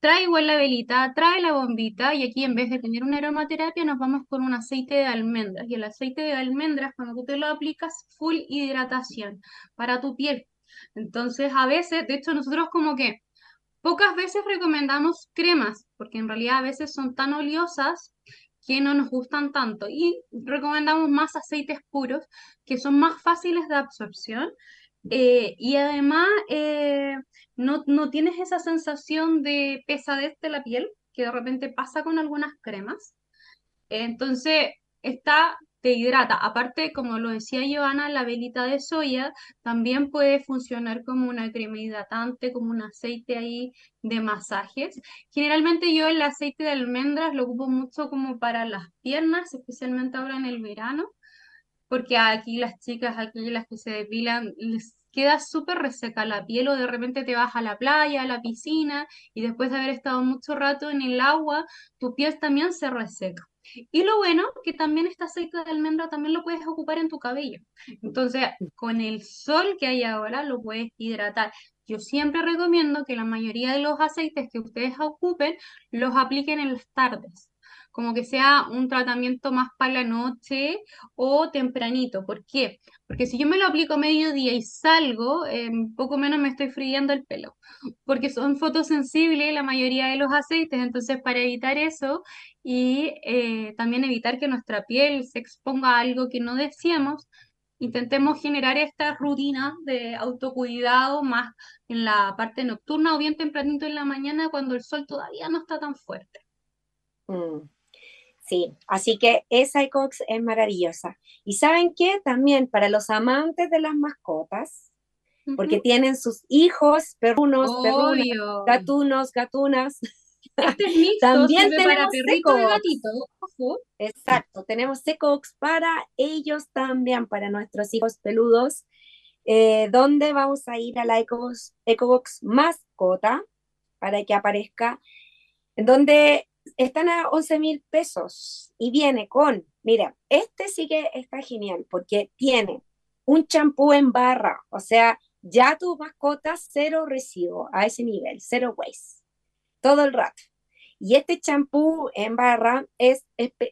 S3: Trae igual la velita, trae la bombita y aquí en vez de tener una aromaterapia nos vamos con un aceite de almendras. Y el aceite de almendras, cuando tú te lo aplicas, full hidratación para tu piel. Entonces, a veces, de hecho, nosotros como que pocas veces recomendamos cremas, porque en realidad a veces son tan oleosas que no nos gustan tanto. Y recomendamos más aceites puros, que son más fáciles de absorción. eh, y además eh, no, no tienes esa sensación de pesadez de la piel que de repente pasa con algunas cremas. Entonces está te hidrata. Aparte, como lo decía Joana, la velita de soya también puede funcionar como una crema hidratante, como un aceite ahí de masajes. Generalmente yo el aceite de almendras lo ocupo mucho como para las piernas, especialmente ahora en el verano, porque aquí las chicas, aquí las que se depilan, les queda súper reseca la piel o de repente te vas a la playa, a la piscina y después de haber estado mucho rato en el agua, tu piel también se reseca. Y lo bueno, que también este aceite de almendra también lo puedes ocupar en tu cabello. Entonces, con el sol que hay ahora, lo puedes hidratar. Yo siempre recomiendo que la mayoría de los aceites que ustedes ocupen los apliquen en las tardes como que sea un tratamiento más para la noche o tempranito. ¿Por qué? Porque si yo me lo aplico a mediodía y salgo, eh, poco menos me estoy friendo el pelo, porque son fotosensibles la mayoría de los aceites, entonces para evitar eso y eh, también evitar que nuestra piel se exponga a algo que no deseamos, intentemos generar esta rutina de autocuidado más en la parte nocturna o bien tempranito en la mañana cuando el sol todavía no está tan fuerte.
S4: Mm. Sí, así que esa ECOX es maravillosa. Y saben qué, también para los amantes de las mascotas, porque tienen sus hijos, perrunos, perrunos, gatunos, gatunas.
S3: Este también tenemos para
S4: Exacto, tenemos ECOX para ellos también, para nuestros hijos peludos, eh, donde vamos a ir a la ECOBOX, ECOBOX mascota para que aparezca, en donde están a 11 mil pesos y viene con, mira, este sí que está genial porque tiene un champú en barra, o sea, ya tu mascota cero residuo a ese nivel, cero waste, todo el rato. Y este champú en barra es,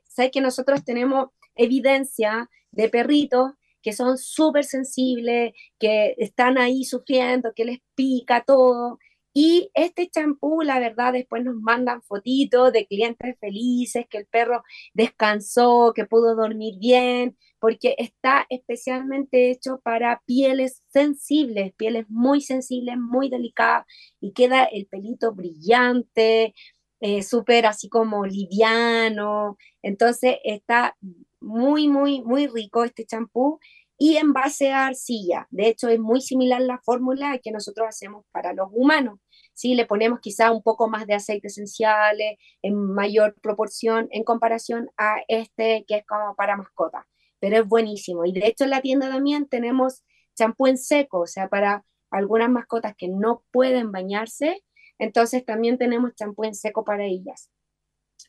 S4: sabes que nosotros tenemos evidencia de perritos que son súper sensibles, que están ahí sufriendo, que les pica todo, y este champú, la verdad, después nos mandan fotitos de clientes felices, que el perro descansó, que pudo dormir bien, porque está especialmente hecho para pieles sensibles, pieles muy sensibles, muy delicadas, y queda el pelito brillante, eh, súper así como liviano. Entonces está muy, muy, muy rico este champú y en base a arcilla. De hecho, es muy similar la fórmula que nosotros hacemos para los humanos. ¿Sí? Le ponemos quizá un poco más de aceite esenciales en mayor proporción en comparación a este que es como para mascota, pero es buenísimo. Y de hecho en la tienda también tenemos champú en seco, o sea, para algunas mascotas que no pueden bañarse, entonces también tenemos champú en seco para ellas.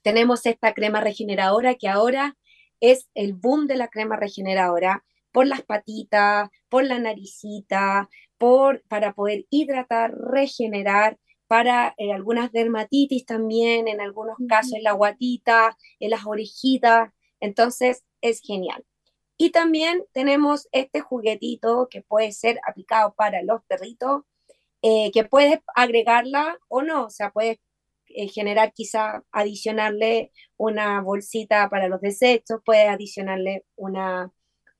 S4: Tenemos esta crema regeneradora que ahora es el boom de la crema regeneradora por las patitas, por la naricita, por, para poder hidratar, regenerar, para eh, algunas dermatitis también, en algunos casos en la guatita, en las orejitas, entonces es genial. Y también tenemos este juguetito que puede ser aplicado para los perritos, eh, que puedes agregarla o no, o sea, puedes eh, generar quizá adicionarle una bolsita para los desechos, puedes adicionarle una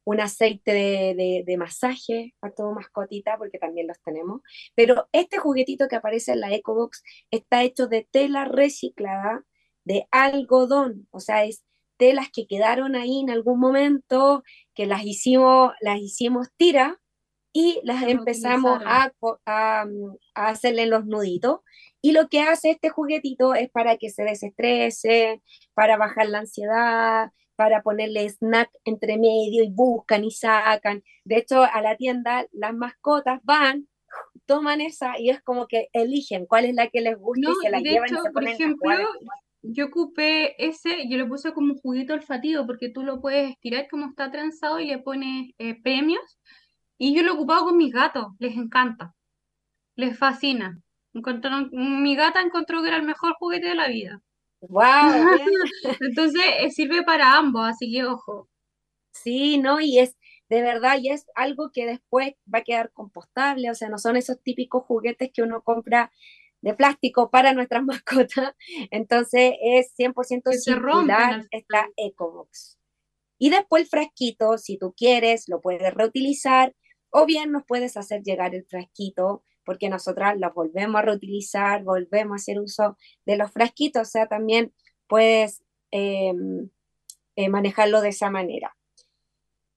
S4: un aceite de, masaje a todo mascotita, porque también los tenemos. Pero este juguetito que aparece en la EcoBox está hecho de tela reciclada, de algodón, o sea, es telas que quedaron ahí en algún momento, que las hicimos, las hicimos tira y las empezamos a, a, a, hacerle los nuditos. Y lo que hace este juguetito es para que se desestrese, para bajar la ansiedad, para ponerle snack entre medio y buscan y sacan. De hecho, a la tienda las mascotas van, toman esa y es como que eligen cuál es la que les gusta y se la llevan y se
S3: por ejemplo, yo ocupé ese, yo lo puse como un juguito olfativo porque tú lo puedes estirar como está trenzado y le pones eh, premios. Y yo lo he ocupado con mis gatos, les encanta, les fascina. Encontraron, mi gata encontró que era el mejor juguete de la vida.
S4: ¡Wow!
S3: Entonces eh, sirve para ambos, así que ojo.
S4: Sí, ¿no? Y es de verdad, y es algo que después va a quedar compostable, o sea, no son esos típicos juguetes que uno compra de plástico para nuestras mascotas, entonces es 100% circular esta EcoBox. Y después el frasquito, si tú quieres, lo puedes reutilizar o bien nos puedes hacer llegar el frasquito porque nosotras los volvemos a reutilizar, volvemos a hacer uso de los frasquitos, o sea, también puedes em, eh, manejarlo de esa manera.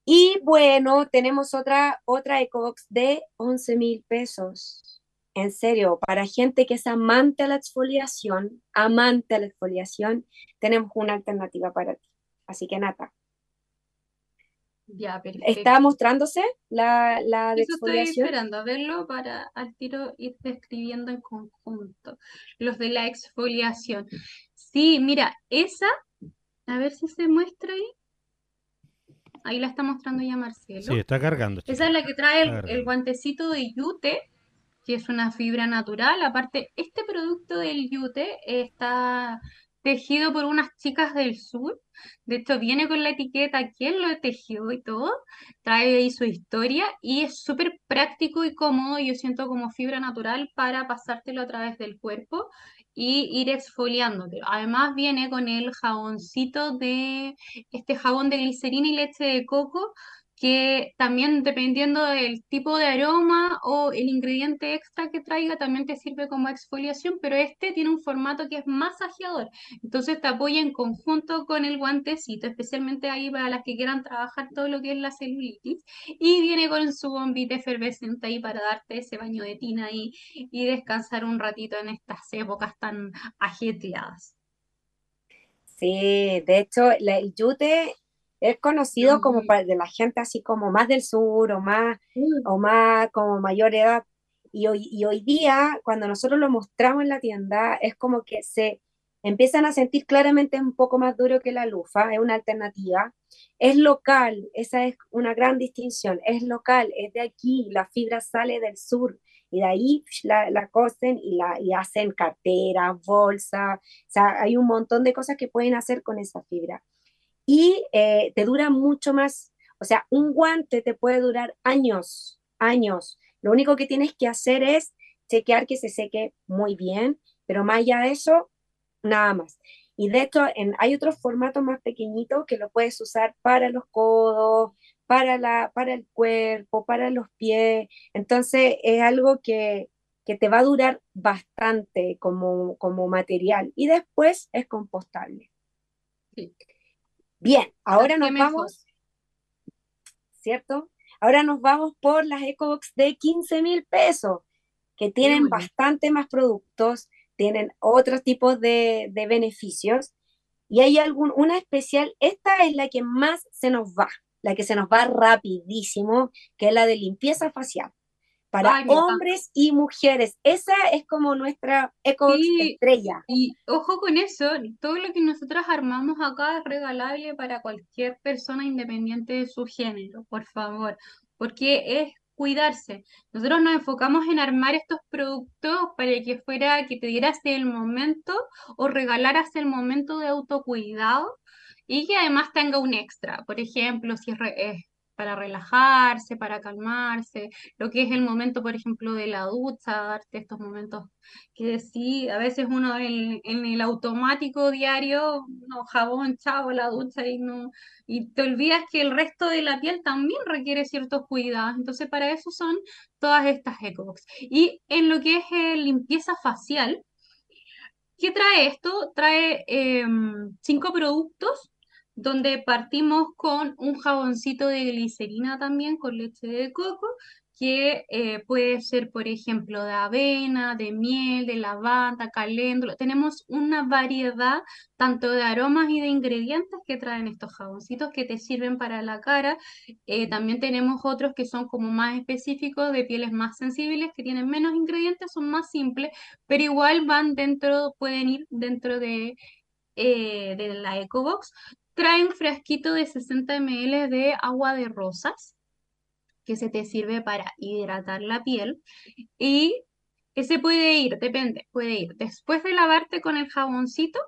S4: Y bueno, tenemos otra, otra EcoBox de 11 mil pesos. En serio, para gente que es amante a la exfoliación, amante a la exfoliación, tenemos una alternativa para ti. Así que Nata.
S3: Ya, perfecto.
S4: ¿Está mostrándose la, la
S3: Eso estoy esperando a verlo para al tiro ir describiendo en conjunto. Los de la exfoliación. Sí, mira, esa, a ver si se muestra ahí. Ahí la está mostrando ya Marcelo.
S2: Sí, está cargando.
S3: Esa es la que trae el, el guantecito de yute, que es una fibra natural. Aparte, este producto del yute está tejido por unas chicas del sur. De hecho, viene con la etiqueta quién lo tejió y todo. Trae ahí su historia y es súper práctico y cómodo. Yo siento como fibra natural para pasártelo a través del cuerpo y ir exfoliándote. Además, viene con el jaboncito de este jabón de glicerina y leche de coco que también dependiendo del tipo de aroma o el ingrediente extra que traiga, también te sirve como exfoliación, pero este tiene un formato que es masajeador, entonces te apoya en conjunto con el guantecito, especialmente ahí para las que quieran trabajar todo lo que es la celulitis, y viene con su bombita efervescente ahí para darte ese baño de tina ahí y descansar un ratito en estas épocas tan ajetreadas.
S4: Sí, de hecho, el yute es conocido como para de la gente así como más del sur o más, o más como mayor edad. Y hoy, y hoy día, cuando nosotros lo mostramos en la tienda, es como que se empiezan a sentir claramente un poco más duro que la lufa, es una alternativa. Es local, esa es una gran distinción, es local, es de aquí, la fibra sale del sur y de ahí la, la cosen y, la, y hacen carteras, bolsas, o sea, hay un montón de cosas que pueden hacer con esa fibra. Y eh, te dura mucho más, o sea, un guante te puede durar años, años. Lo único que tienes que hacer es chequear que se seque muy bien, pero más allá de eso, nada más. Y de hecho, hay otros formatos más pequeñitos que lo puedes usar para los codos, para, la, para el cuerpo, para los pies. Entonces, es algo que, que te va a durar bastante como, como material. Y después es compostable. Bien, ahora nos vamos, ¿cierto? Ahora nos vamos por las EcoBox de 15 mil pesos, que tienen
S3: bueno.
S4: bastante más productos, tienen otros tipos de, de beneficios. Y hay algún, una especial, esta es la que más se nos va, la que se nos va rapidísimo, que es la de limpieza facial. Para
S3: Ay,
S4: hombres y mujeres. Esa es como nuestra
S3: Sí.
S4: estrella.
S3: Y ojo con eso, todo lo que nosotros armamos acá es regalable para cualquier persona independiente de su género, por favor, porque es cuidarse. Nosotros nos enfocamos en armar estos productos para que fuera, que te dieras el momento o regalaras el momento de autocuidado y que además tenga un extra. Por ejemplo, si es para relajarse, para calmarse, lo que es el momento, por ejemplo, de la ducha, darte estos momentos que sí, a veces uno en, en el automático diario, no, jabón, chavo, la ducha y no, y te olvidas que el resto de la piel también requiere ciertos cuidados. Entonces, para eso son todas estas EcoBox. Y en lo que es eh, limpieza facial, ¿qué trae esto? Trae em, cinco productos donde partimos con un jaboncito de glicerina también con leche de coco, que eh, puede ser, por ejemplo, de avena, de miel, de lavanda, caléndula. Tenemos una variedad tanto de aromas y de ingredientes que traen estos jaboncitos que te sirven para la cara. Eh, también tenemos otros que son como más específicos, de pieles más sensibles, que tienen menos ingredientes, son más simples, pero igual van dentro, pueden ir dentro de, eh, de la EcoBox. Trae un frasquito de 60 ml de agua de rosas que se te sirve para hidratar la piel y ese puede ir, depende, puede ir después de lavarte con el jaboncito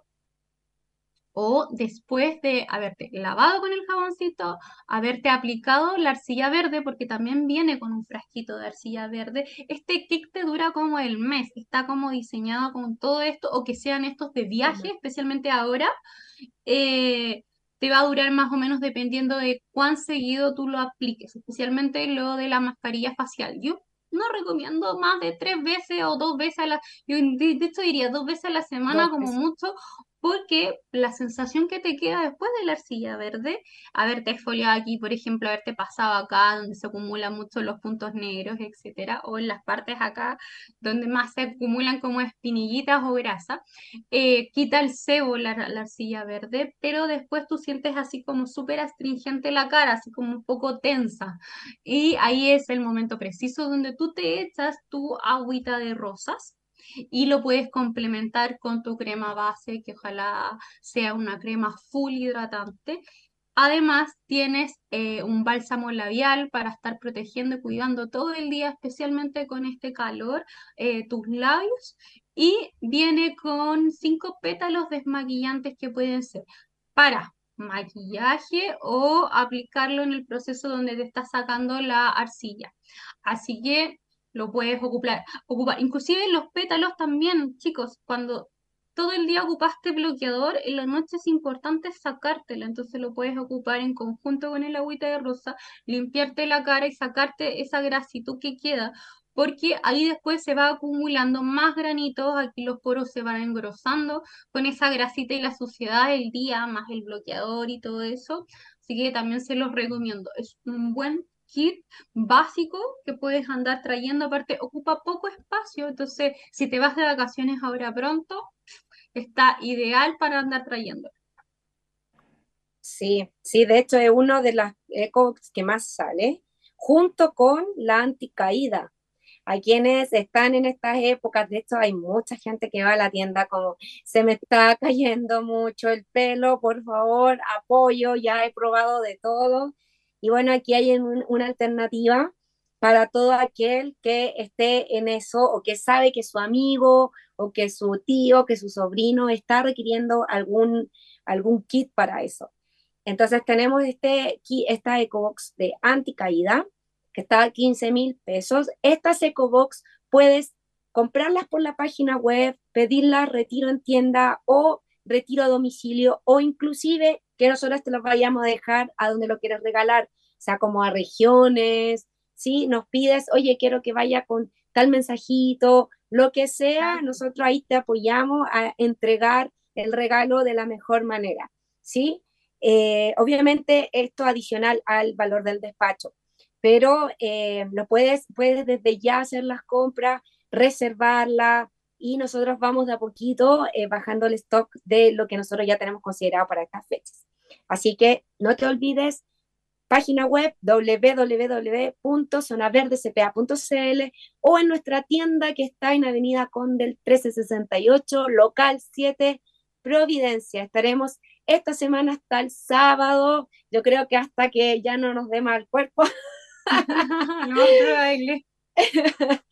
S3: o después de haberte lavado con el jaboncito, haberte aplicado la arcilla verde, porque también viene con un frasquito de arcilla verde. Este kit te dura como el mes, está como diseñado con todo esto, o que sean estos de viaje, especialmente ahora. eh, te va a durar más o menos dependiendo de cuán seguido tú lo apliques, especialmente lo de la mascarilla facial. Yo no recomiendo más de tres veces o dos veces a la, yo de hecho diría dos veces a la semana
S4: Dos
S3: como
S4: veces.
S3: mucho, porque la sensación que te queda después de la arcilla verde, haberte exfoliado aquí, por ejemplo, haberte pasado acá donde se acumulan mucho los puntos negros, etcétera, o en las partes acá donde más se acumulan como espinillitas o grasa, eh, quita el sebo la, la arcilla verde, pero después tú sientes así como súper astringente la cara, así como un poco tensa. Y ahí es el momento preciso donde tú te echas tu agüita de rosas y lo puedes complementar con tu crema base, que ojalá sea una crema full hidratante. Además, tienes eh, un bálsamo labial para estar protegiendo y cuidando todo el día, especialmente con este calor, eh, tus labios. Y viene con cinco pétalos desmaquillantes que pueden ser para maquillaje o aplicarlo en el proceso donde te estás sacando la arcilla. Así que lo puedes ocupar, ocupar. Inclusive los pétalos también, chicos, cuando todo el día ocupaste bloqueador, en la noche es importante sacártelo, entonces lo puedes ocupar en conjunto con el agüita de rosa, limpiarte la cara y sacarte esa grasitud que queda, porque ahí después se va acumulando más granitos, aquí los poros se van engrosando con esa grasita y la suciedad del día, más el bloqueador y todo eso, así que también se los recomiendo, es un buen kit básico que puedes andar trayendo, aparte ocupa poco espacio, entonces si te vas de vacaciones ahora pronto, está ideal para andar trayendo.
S4: Sí, sí, de hecho es uno de las eco que más sale, junto con la anticaída. Hay quienes están en estas épocas, de hecho hay mucha gente que va a la tienda como se me está cayendo mucho el pelo, por favor, apoyo, ya he probado de todo y bueno, aquí hay una alternativa para todo aquel que esté en eso o que sabe que su amigo o que su tío, que su sobrino está requiriendo algún, algún kit para eso. Entonces tenemos este, esta EcoBox de anticaída que está a 15 mil pesos. Estas EcoBox puedes comprarlas por la página web, pedirlas retiro en tienda o retiro a domicilio o inclusive que nosotros te los vayamos a dejar a donde lo quieres regalar, o sea, como a regiones, ¿sí? Nos pides, oye, quiero que vaya con tal mensajito, lo que sea, nosotros ahí te apoyamos a entregar el regalo de la mejor manera, ¿sí? Eh, obviamente esto adicional al valor del despacho, pero eh, lo puedes, puedes desde ya hacer las compras, reservarla, y nosotros vamos de a poquito eh, bajando el stock de lo que nosotros ya tenemos considerado para estas fechas. Así que no te olvides, página web www.zonaverdecpa.cl o en nuestra tienda que está en Avenida Condel 1368, local 7, Providencia. Estaremos esta semana hasta el sábado, yo creo que hasta que ya no nos dé mal cuerpo. no,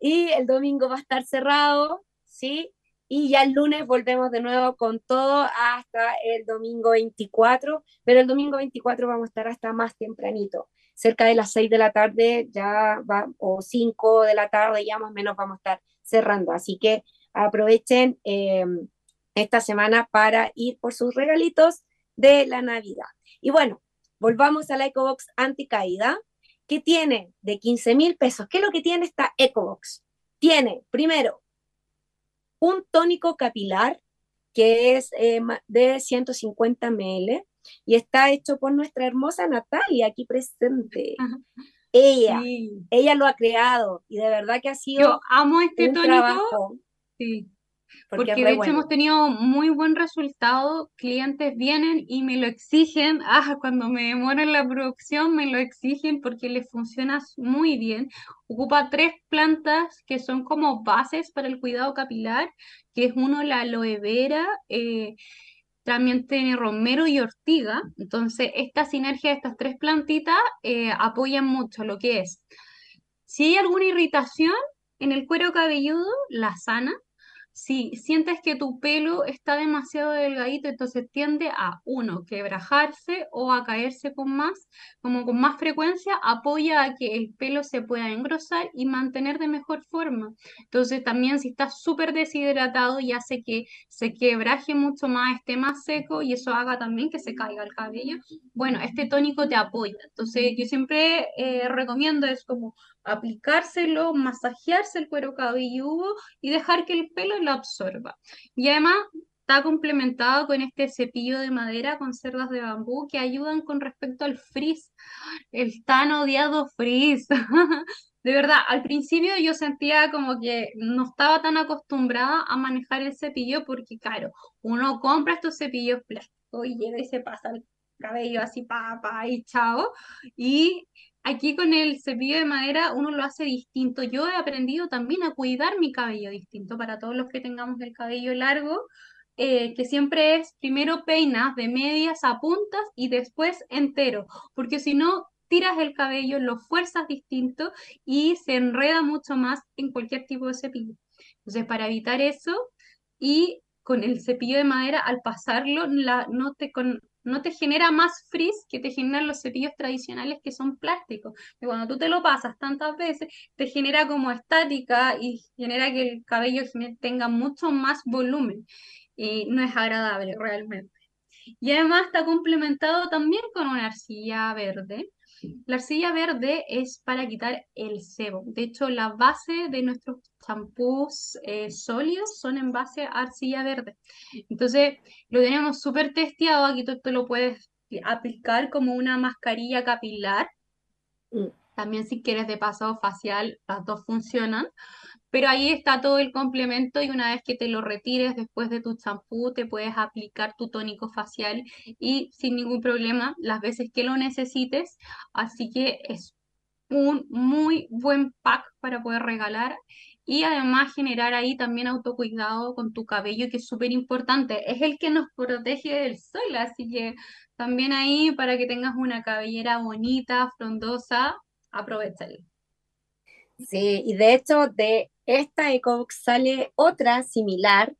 S4: y el domingo va a estar cerrado, ¿sí? Y ya el lunes volvemos de nuevo con todo hasta el domingo 24, pero el domingo 24 vamos a estar hasta más tempranito, cerca de las 6 de la tarde ya va, o 5 de la tarde ya más o menos vamos a estar cerrando. Así que aprovechen em, esta semana para ir por sus regalitos de la Navidad. Y bueno, volvamos a la EcoBox anticaída. ¿Qué tiene de 15 mil pesos? ¿Qué es lo que tiene esta EcoBox? Tiene, primero, un tónico capilar que es eh, de 150 ml y está hecho por nuestra hermosa Natalia aquí presente. Ella, ella lo ha creado y de verdad que ha sido
S3: Yo amo este tónico. Trabajo. Sí. Porque, de hecho hemos tenido muy buen resultado, clientes vienen y me lo exigen, ah, cuando me demora en la producción me lo exigen porque les funciona muy bien. Ocupa tres plantas que son como bases para el cuidado capilar, que es uno la aloe vera, eh, también tiene romero y ortiga, entonces esta sinergia de estas tres plantitas eh, apoyan mucho lo que es. Si hay alguna irritación en el cuero cabelludo, la sana, si sientes que tu pelo está demasiado delgadito, entonces tiende a, uno, quebrajarse o a caerse con más, como con más frecuencia, apoya a que el pelo se pueda engrosar y mantener de mejor forma. Entonces también si estás súper deshidratado y hace que se quebraje mucho más, esté más seco y eso haga también que se caiga el cabello, bueno, este tónico te apoya. Entonces yo siempre eh, recomiendo es como aplicárselo, masajearse el cuero cabelludo y dejar que el pelo lo absorba. Y además está complementado con este cepillo de madera con cerdas de bambú que ayudan con respecto al frizz, el tan odiado frizz. De verdad, al principio yo sentía como que no estaba tan acostumbrada a manejar el cepillo porque, claro, uno compra estos cepillos plásticos y se pasa el cabello así, pa, pa, y chao. Y aquí con el cepillo de madera uno lo hace distinto. Yo he aprendido también a cuidar mi cabello distinto para todos los que tengamos el cabello largo. Eh, que siempre es primero peinas de medias a puntas y después entero, porque si no tiras el cabello, lo fuerzas distinto y se enreda mucho más en cualquier tipo de cepillo. Entonces, para evitar eso y con el cepillo de madera, al pasarlo, la, no te, con, no te genera más frizz que te generan los cepillos tradicionales que son plásticos. Y cuando tú te lo pasas tantas veces, te genera como estática y genera que el cabello tenga mucho más volumen. Y no es agradable realmente. Y además está complementado también con una arcilla verde. La arcilla verde es para quitar el sebo. De hecho, la base de nuestros champús eh, sólidos son en base a arcilla verde. Entonces, lo tenemos súper testeado. Aquí tú, lo puedes aplicar como una mascarilla capilar. Mm. También si quieres de paso facial, las dos funcionan. Pero ahí está todo el complemento y una vez que te lo retires después de tu champú, te puedes aplicar tu tónico facial y sin ningún problema las veces que lo necesites. Así que es un muy buen pack para poder regalar y además generar ahí también autocuidado con tu cabello, que es súper importante. Es el que nos protege del sol, así que también ahí para que tengas una cabellera bonita, frondosa, aprovechalo.
S4: Sí, y de hecho de esta ECOX sale otra similar,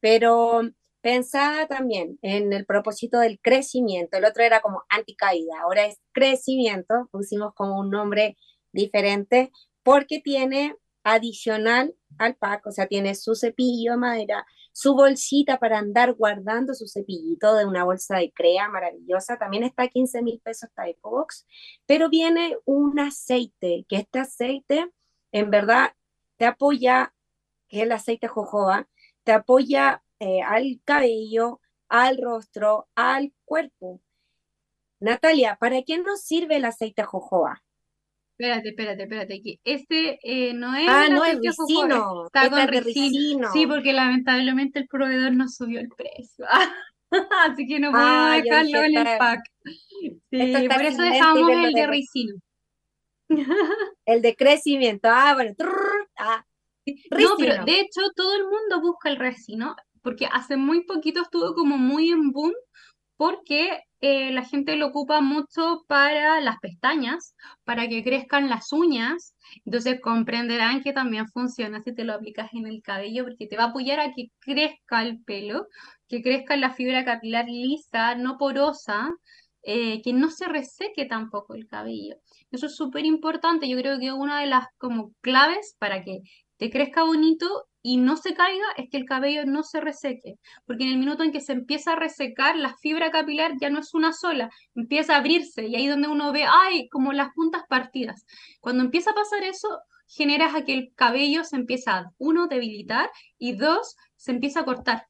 S4: pero pensada también en el propósito del crecimiento. El otro era como anticaída, ahora es crecimiento, pusimos como un nombre diferente porque tiene adicional al pack, o sea, tiene su cepillo de madera, su bolsita para andar guardando su cepillito de una bolsa de crea maravillosa, también está a 15 mil pesos esta EcoBox, pero viene un aceite, que este aceite en verdad te apoya, que es el aceite jojoba, te apoya eh, al cabello, al rostro, al cuerpo. Natalia, ¿para qué nos sirve el aceite jojoba?
S3: Espérate, espérate, espérate. este eh, no es
S4: ah, no es ricino.
S3: Está con ricino. Sí, porque lamentablemente el proveedor no subió el precio. Así que no podemos ah, dejarlo en el pack. Sí, por eso dejamos el de ricino.
S4: el de crecimiento. Ah, bueno. Ah,
S3: no, pero de hecho todo el mundo busca el resino, porque hace muy poquito estuvo como muy en boom, porque eh, la gente lo ocupa mucho para las pestañas, para que crezcan las uñas. Entonces comprenderán que también funciona si te lo aplicas en el cabello, porque te va a apoyar a que crezca el pelo, que crezca la fibra capilar lisa, no porosa, eh, que no se reseque tampoco el cabello. Eso es súper importante. Yo creo que una de las como claves para que te crezca bonito y no se caiga es que el cabello no se reseque, porque en el minuto en que se empieza a resecar, la fibra capilar ya no es una sola, empieza a abrirse y ahí donde uno ve, ay, como las puntas partidas. Cuando empieza a pasar eso, generas a que el cabello se empieza a, uno, debilitar y dos, se empieza a cortar.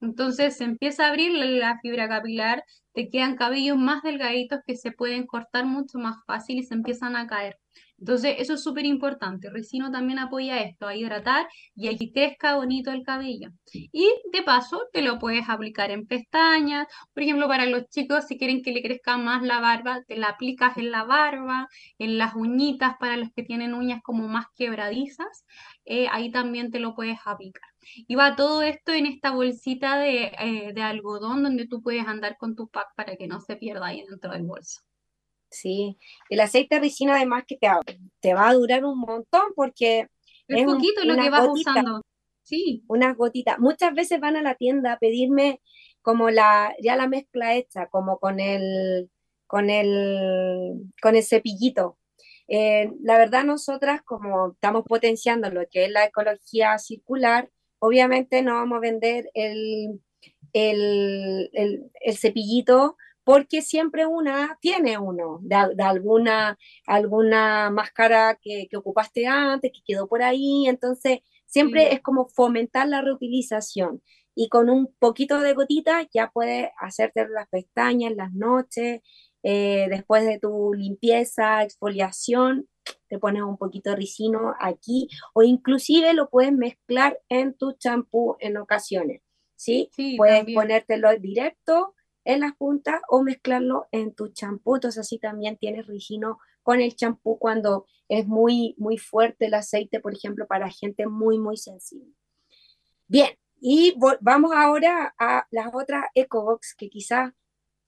S3: Entonces se empieza a abrir la fibra capilar, te quedan cabellos más delgaditos que se pueden cortar mucho más fácil y se empiezan a caer. Entonces, eso es súper importante. Resino también apoya esto, a hidratar y a que crezca bonito el cabello. Y de paso, te lo puedes aplicar en pestañas. Por ejemplo, para los chicos, si quieren que le crezca más la barba, te la aplicas en la barba, en las uñitas para los que tienen uñas como más quebradizas. Eh, ahí también te lo puedes aplicar. Y va todo esto en esta bolsita de, eh, de algodón donde tú puedes andar con tu pack para que no se pierda ahí dentro del bolso.
S4: Sí, el aceite de ricino además que te, te va a durar un montón porque
S3: es, poquito lo que vas usando. Sí.
S4: Unas gotitas. Muchas veces van a la tienda a pedirme como la, ya la mezcla hecha, como con el, con el, con el cepillito. Eh, la verdad, nosotras, como estamos potenciando lo que es la ecología circular, obviamente no vamos a vender el, el, el cepillito porque siempre una tiene uno, de, alguna, alguna máscara que, ocupaste antes, que quedó por ahí, entonces siempre es como fomentar la reutilización. y con un poquito de gotita ya puedes hacerte las pestañas las noches, eh, después de tu limpieza, exfoliación, te pones un poquito de ricino aquí o inclusive lo puedes mezclar en tu champú en ocasiones, ¿sí? puedes ponértelo directo en las puntas o mezclarlo en tu champú, entonces así también tienes ricino con el champú cuando es muy, muy fuerte el aceite, por ejemplo, para gente muy, muy sensible. Bien, y vamos ahora a las otras EcoBox que quizás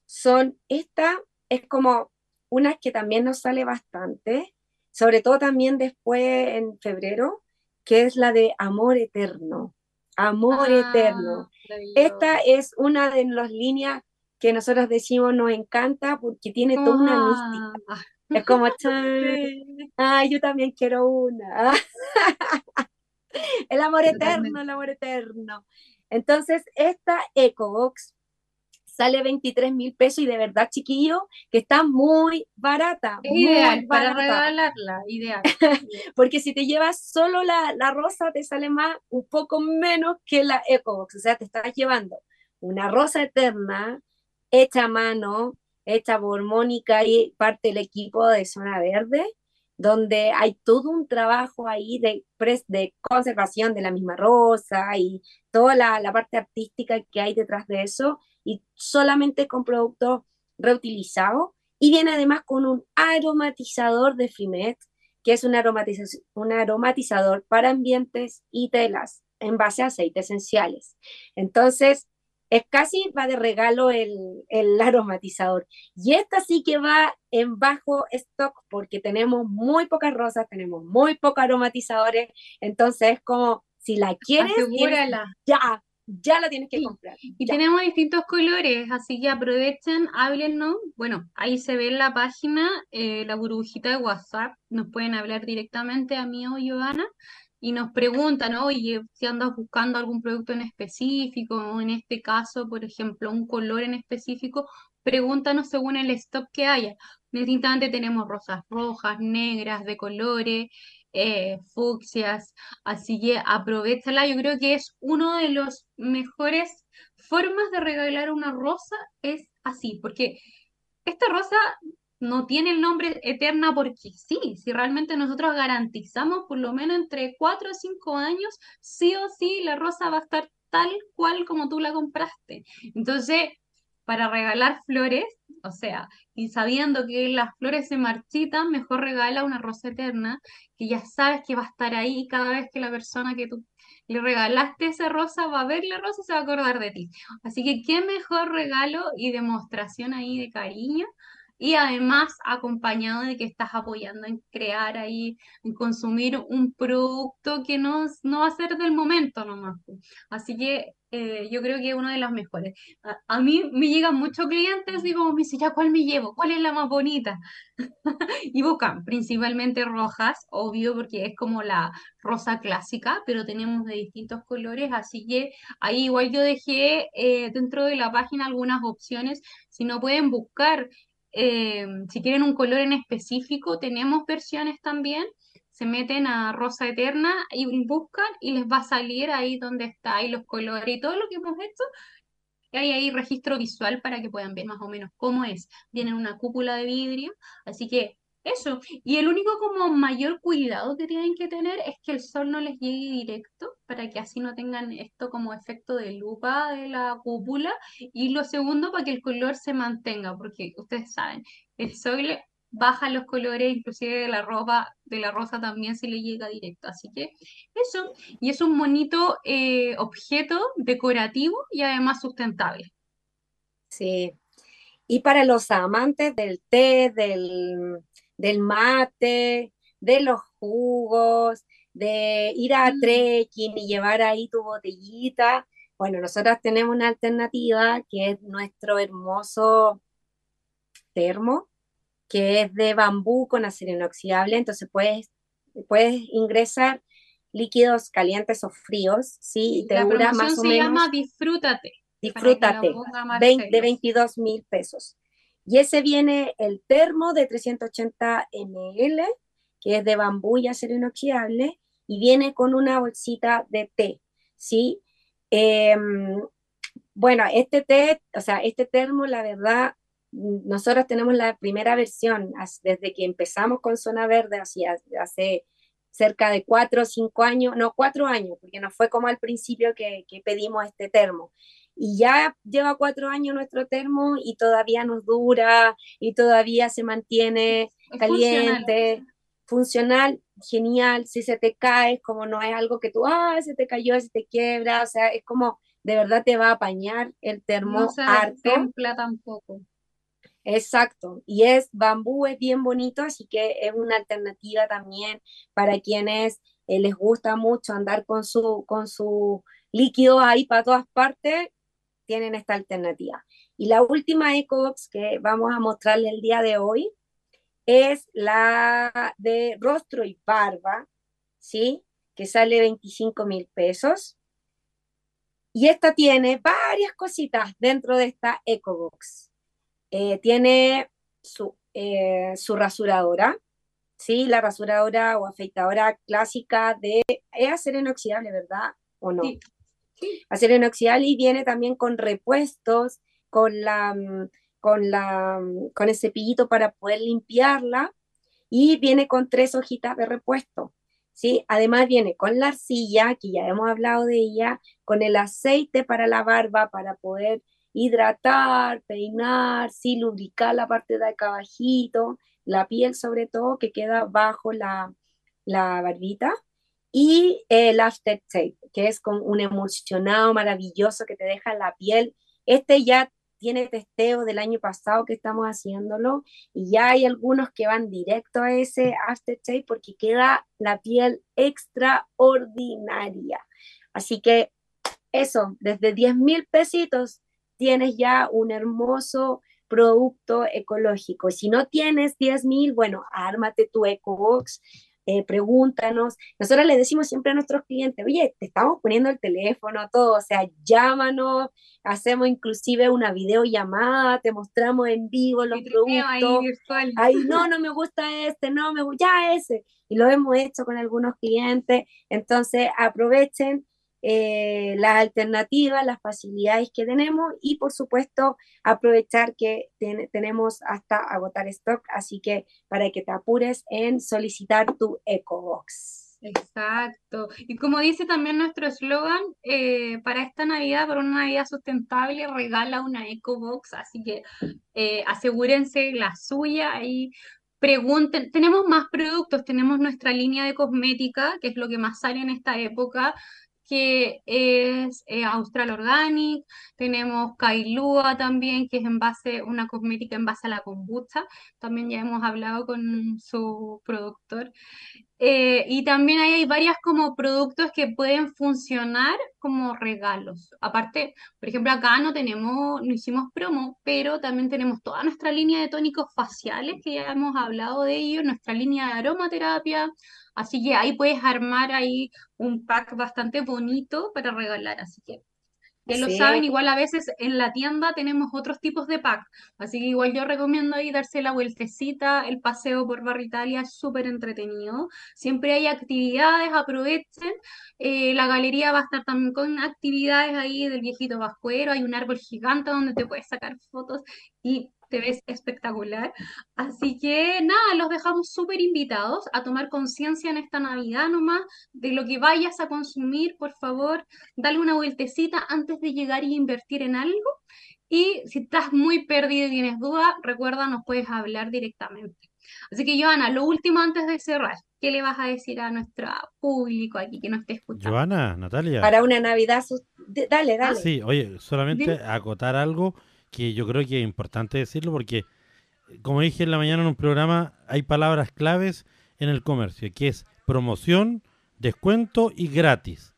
S4: son, esta es como una que también nos sale bastante, sobre todo también después en febrero, que es la de Amor Eterno. Amor ah, Eterno. Esta es una de las líneas que nosotros decimos nos encanta porque tiene toda una mística. Es como, ay, yo también quiero una. el amor eterno, el amor eterno. Entonces, esta EcoBox sale 23 mil pesos y de verdad, chiquillo, que está muy barata.
S3: ideal para regalarla, ideal.
S4: Porque si te llevas solo la, la, rosa, te sale más, un poco menos que la EcoBox. O sea, te estás llevando una rosa eterna, hecha a mano, hecha por Mónica y parte del equipo de Zona Verde, donde hay todo un trabajo ahí de, de conservación de la misma rosa y toda la, la parte artística que hay detrás de eso, y solamente con productos reutilizados. Y viene además con un aromatizador de Frimet, que es un, un aromatizador para ambientes y telas en base a aceites esenciales. Entonces, es casi va de regalo el, el, aromatizador. Y esta sí que va en bajo stock porque tenemos muy pocas rosas, tenemos muy pocos aromatizadores. Entonces es como, si la quieres, ya, ya la tienes que comprar.
S3: Y tenemos distintos colores, así que aprovechen, háblennos. Bueno, ahí se ve en la página eh, la burbujita de WhatsApp. Nos pueden hablar directamente a mí o Giovanna y nos preguntan, oye, si andas buscando algún producto en específico, o en este caso, por ejemplo, un color en específico, pregúntanos según el stock que haya. Distintamente tenemos rosas rojas, negras, de colores, eh, fucsias, así que aprovechala. Yo creo que es uno de los mejores formas de regalar una rosa, es así, porque esta rosa no tiene el nombre eterna porque sí, si realmente nosotros garantizamos por lo menos entre 4 o 5 años, sí o sí la rosa va a estar tal cual como tú la compraste. Entonces, para regalar flores, o sea, y sabiendo que las flores se marchitan, mejor regala una rosa eterna, que ya sabes que va a estar ahí cada vez que la persona que tú le regalaste esa rosa va a ver la rosa y se va a acordar de ti. Así que qué mejor regalo y demostración ahí de cariño y además acompañado de que estás apoyando en crear ahí, en consumir un producto que no, no va a ser del momento nomás. Así que eh, yo creo que es uno de los mejores. A, mí me llegan muchos clientes y como me dicen, ya, ¿cuál me llevo? ¿Cuál es la más bonita? y buscan principalmente rojas, obvio, porque es como la rosa clásica, pero tenemos de distintos colores, así que ahí igual yo dejé eh, dentro de la página algunas opciones, si no pueden buscar eh, si quieren un color en específico, tenemos versiones también. Se meten a Rosa Eterna y buscan y les va a salir ahí donde está, ahí los colores y todo lo que hemos hecho. Hay ahí registro visual para que puedan ver más o menos cómo es. Viene una cúpula de vidrio, así que eso. Y el único como mayor cuidado que tienen que tener es que el sol no les llegue directo para que así no tengan esto como efecto de lupa de la cúpula. Y lo segundo, para que el color se mantenga, porque ustedes saben, el sol baja los colores, inclusive de la ropa, de la rosa también se le llega directo. Así que eso, y es un bonito eh, objeto decorativo y además sustentable.
S4: Sí. Y para los amantes del té, del, del mate, de los jugos, de ir a mm. trekking y llevar ahí tu botellita. Bueno, nosotros tenemos una alternativa que es nuestro hermoso termo, que es de bambú con acero inoxidable, entonces puedes, puedes ingresar líquidos calientes o fríos, ¿sí?
S3: Y te dura más o se llama Disfrútate.
S4: Disfrútate, de 22 mil pesos. Y ese viene el termo de 380 ml, que es de bambú y acero inoxidable, y viene con una bolsita de té, ¿sí? Em, bueno, este té, o sea, este termo, la verdad, nosotros tenemos la primera versión desde que empezamos con Zona Verde, hacia, hace cerca de cuatro o cinco años, no, cuatro años, porque no fue como al principio que, que pedimos este termo. Y ya lleva cuatro años nuestro termo y todavía nos dura y todavía se mantiene caliente, funcional. genial. Si se te cae, como no es algo que tú, ah, se te cayó, se te quiebra, o sea, es como de verdad te va a apañar el termo no se harto.
S3: tampoco.
S4: Exacto, y es bambú, es bien bonito, así que es una alternativa también para quienes eh, les gusta mucho andar con su, con su líquido ahí para todas partes, tienen esta alternativa. Y la última EcoBox que vamos a mostrarle el día de hoy es la de rostro y barba, ¿sí? Que sale 25 mil pesos. Y esta tiene varias cositas dentro de esta EcoBox. Eh, tiene su, eh, su rasuradora, ¿sí? La rasuradora o afeitadora clásica de... Es acero inoxidable, ¿verdad? ¿O no? Sí. Acero inoxidable y viene también con repuestos, con, la, mm, con, la, mm, con el cepillito para poder limpiarla y viene con tres hojitas de repuesto. ¿sí? Además viene con la arcilla, que ya hemos hablado de ella, con el aceite para la barba, para poder hidratar, peinar, sí, lubricar la parte de acá abajito, la piel sobre todo que queda bajo la, la barbita, y el aftertape, que es con un emulsionado maravilloso que te deja la piel. Este ya tiene testeo del año pasado que estamos haciéndolo y ya hay algunos que van directo a ese aftertape porque queda la piel extraordinaria. Así que eso, desde 10 mil pesitos tienes ya un hermoso producto ecológico. Si no tienes 10 mil, bueno, ármate tu EcoBox, eh, pregúntanos. Nosotros le decimos siempre a nuestros clientes, oye, te estamos poniendo el teléfono, todo, o sea, llámanos, hacemos inclusive una videollamada, te mostramos en vivo los productos. Ahí, no, no me gusta este, no me gusta, ya ese. Y lo hemos hecho con algunos clientes, entonces aprovechen eh, las alternativas, las facilidades que tenemos y por supuesto aprovechar que tenemos hasta agotar stock, así que para que te apures en solicitar tu EcoBox.
S3: Exacto. Y como dice también nuestro eslogan, eh, para esta Navidad, para una Navidad sustentable, regala una EcoBox, así que eh, asegúrense la suya y pregunten, tenemos más productos, tenemos nuestra línea de cosmética, que es lo que más sale en esta época, que es eh, Austral Organic, tenemos Kailua también, que es en base, una cosmética en base a la kombucha, también ya hemos hablado con su productor. Eh, y también hay varias como productos que pueden funcionar como regalos. Aparte, por ejemplo, acá no tenemos, no hicimos promo, pero también tenemos toda nuestra línea de tónicos faciales, que ya hemos hablado de ello, nuestra línea de aromaterapia, Así que ahí puedes armar ahí un pack bastante bonito para regalar. Así que ya lo saben, igual a veces en la tienda tenemos otros tipos de pack. Así que igual yo recomiendo ahí darse la vueltecita. El paseo por Barrio Italia es súper entretenido. Siempre hay actividades, aprovechen. Eh, la galería va a estar también con actividades ahí del viejito vascuero. Hay un árbol gigante donde te puedes sacar fotos y te ves espectacular. Así que nada, los dejamos súper invitados a tomar conciencia en esta Navidad nomás de lo que vayas a consumir, por favor, dale una vueltecita antes de llegar y invertir en algo. Y si estás muy perdido y tienes duda, recuerda, nos puedes hablar directamente. Así que, Joana, lo último antes de cerrar, ¿qué le vas a decir a nuestro público aquí que nos esté escuchando?
S2: Joana, Natalia.
S4: Para una Navidad, dale, dale.
S2: sí, oye, solamente acotar algo que yo creo que es importante decirlo porque, como dije en la mañana en un programa, hay palabras claves en el comercio, que es promoción, descuento y gratis.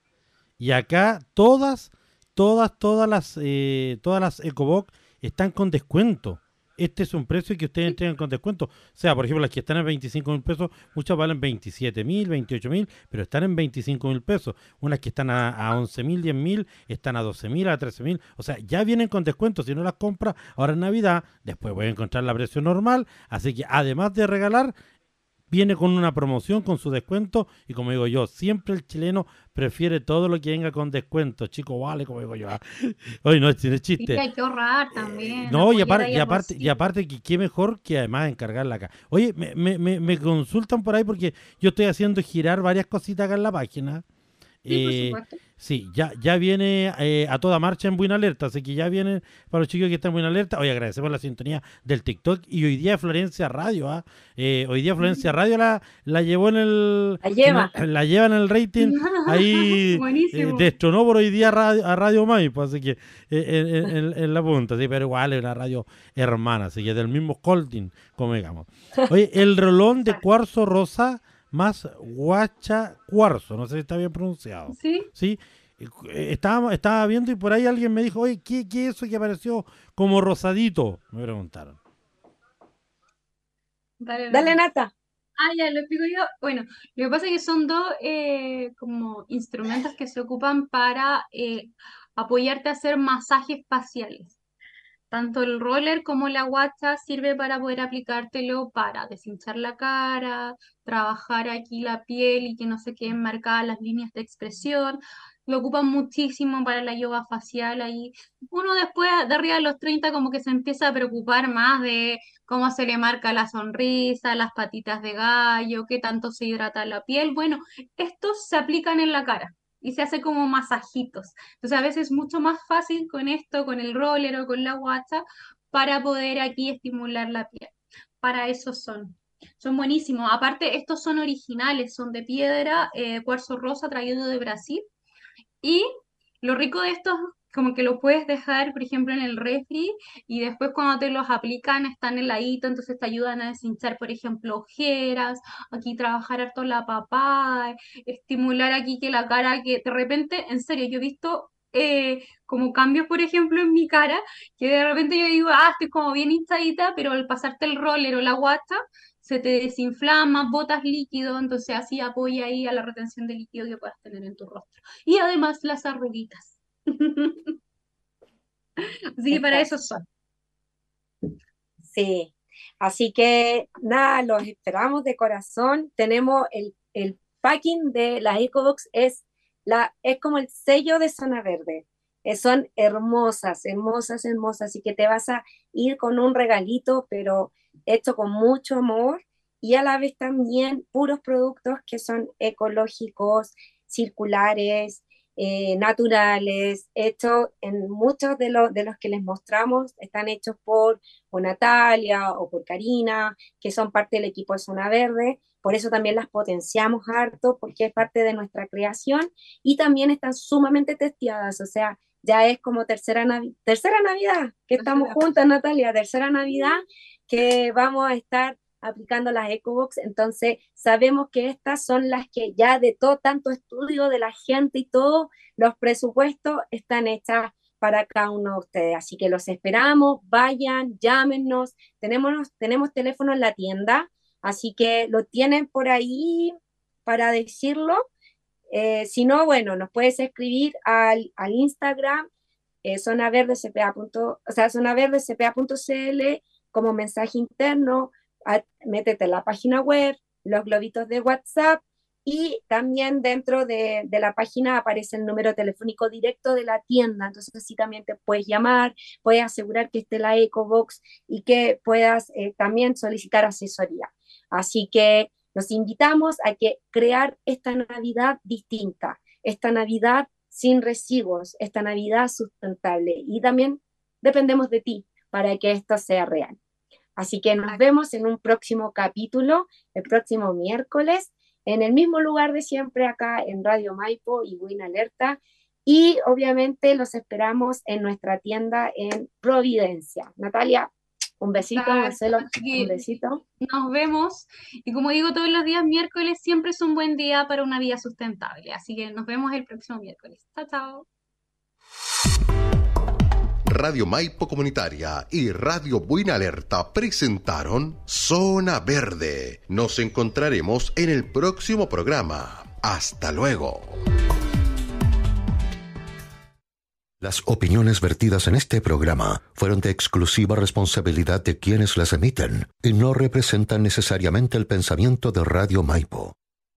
S2: Y acá todas, todas, todas las, eh, todas las EcoBox están con descuento este es un precio que ustedes entregan con descuento. O sea, por ejemplo, las que están en 25 mil pesos, muchas valen 27 mil, 28 mil, pero están en 25 mil pesos. Unas que están a, a 11 mil, 10 mil, están a 12 mil, a 13 mil. O sea, ya vienen con descuento. Si no las compra ahora en Navidad, después voy a encontrar la precio normal. Así que además de regalar, viene con una promoción, con su descuento, y como digo yo, siempre el chileno prefiere todo lo que venga con descuento, chico, vale, como digo yo. Hoy no tiene chiste.
S3: Y hay que ahorrar también.
S2: No, y, aparte, y aparte, y aparte que qué mejor que además encargarla acá. Oye, me, me, me, me consultan por ahí porque yo estoy haciendo girar varias cositas acá en la página.
S3: Sí, por
S2: Eh,
S3: supuesto.
S2: Sí, ya, ya viene eh, a toda marcha en Buena Alerta, así que ya viene para los chicos que están en Buena Alerta. Hoy agradecemos la sintonía del TikTok y hoy día Florencia Radio, ¿ah? Eh, hoy día Florencia Radio la, la llevó en el...
S4: La lleva.
S2: en la lleva en el rating, ahí eh, destronó por hoy día radio- a Radio Maipo, así que en, en- en- en la punta, sí, pero igual es una radio hermana, así que del mismo holding, como digamos. Oye, el rolón de cuarzo rosa más guacha cuarzo, no sé si está bien pronunciado.
S3: Sí,
S2: Sí, eh, estaba, estaba viendo y por ahí alguien me dijo, oye, ¿qué, qué es eso que apareció como rosadito? Me preguntaron.
S3: dale,
S4: Dale, Nata.
S3: Ah, ya, lo explico yo. Bueno, lo que pasa es que son dos eh, como instrumentos que se ocupan para eh, apoyarte a hacer masajes faciales. Tanto el roller como la guacha sirve para poder aplicártelo para deshinchar la cara, trabajar aquí la piel y que no se queden marcadas las líneas de expresión. Lo ocupan muchísimo para la yoga facial ahí. Uno después de arriba de los 30 como que se empieza a preocupar más de cómo se le marca la sonrisa, las patitas de gallo, qué tanto se hidrata la piel. Bueno, estos se aplican en la cara y se hace como masajitos. Entonces a veces es mucho más fácil con esto, con el roller o con la guacha, para poder aquí estimular la piel. Para eso son. Son buenísimos. Aparte, estos son originales, son de piedra, eh, cuarzo rosa traído de Brasil. Y lo rico de estos, como que lo puedes dejar, por ejemplo, en el refri y después cuando te los aplican están heladito, entonces te ayudan a deshinchar, por ejemplo, ojeras, aquí trabajar harto la papada, estimular aquí que la cara, que de repente, en serio, yo he visto eh, como cambios, por ejemplo, en mi cara, que de repente yo digo, ah, estoy como bien hinchadita, pero al pasarte el roller o la guacha, se te desinflama, botas líquido, entonces así apoya ahí a la retención de líquido que puedas tener en tu rostro. Y además las arruguitas. Así que para eso son.
S4: Sí. Así que nada, los esperamos de corazón. Tenemos el, el packing de la EcoBox, es, la, es como el sello de Zona Verde. Eh, son hermosas, hermosas, hermosas. Así que te vas a ir con un regalito, pero hecho con mucho amor y a la vez también puros productos que son ecológicos, circulares, eh, naturales, hechos en muchos de, los de los que les mostramos están hechos por o Natalia o por Karina, que son parte del equipo de Zona Verde, por eso también las potenciamos harto, porque es parte de nuestra creación y también están sumamente testeadas, o sea, ya es como tercera, Navi- tercera Navidad, que estamos juntas, Natalia, tercera Navidad, que vamos a estar aplicando las EcoBox, entonces sabemos que estas son las que ya de todo tanto estudio de la gente y todo, los presupuestos están hechas para cada uno de ustedes, así que los esperamos, vayan, llámenos, tenemos, tenemos teléfono en la tienda, así que lo tienen por ahí para decirlo, eh, si no, bueno, nos puedes escribir al, al Instagram, eh, o sea, como mensaje interno, a- métete en la página web, los globitos de WhatsApp y también dentro de, la página aparece el número telefónico directo de la tienda, entonces así también te puedes llamar, puedes asegurar que esté la EcoBox y que puedas eh, también solicitar asesoría. Así que los invitamos a que crear esta Navidad distinta, esta Navidad sin residuos, esta Navidad sustentable y también dependemos de ti para que esto sea real. Así que nos vemos en un próximo capítulo, el próximo miércoles, en el mismo lugar de siempre acá en Radio Maipo y Win Alerta. Y obviamente los esperamos en nuestra tienda en Providencia. Natalia, un besito, Marcelo, un besito.
S3: Nos vemos. Y como digo todos los días, miércoles siempre es un buen día para una vida sustentable. Así que nos vemos el próximo miércoles. Chao, chao.
S1: Radio Maipo Comunitaria y Radio Buena Alerta presentaron Zona Verde. Nos encontraremos en el próximo programa. Hasta luego.
S5: Las opiniones vertidas en este programa fueron de exclusiva responsabilidad de quienes las emiten y no representan necesariamente el pensamiento de Radio Maipo.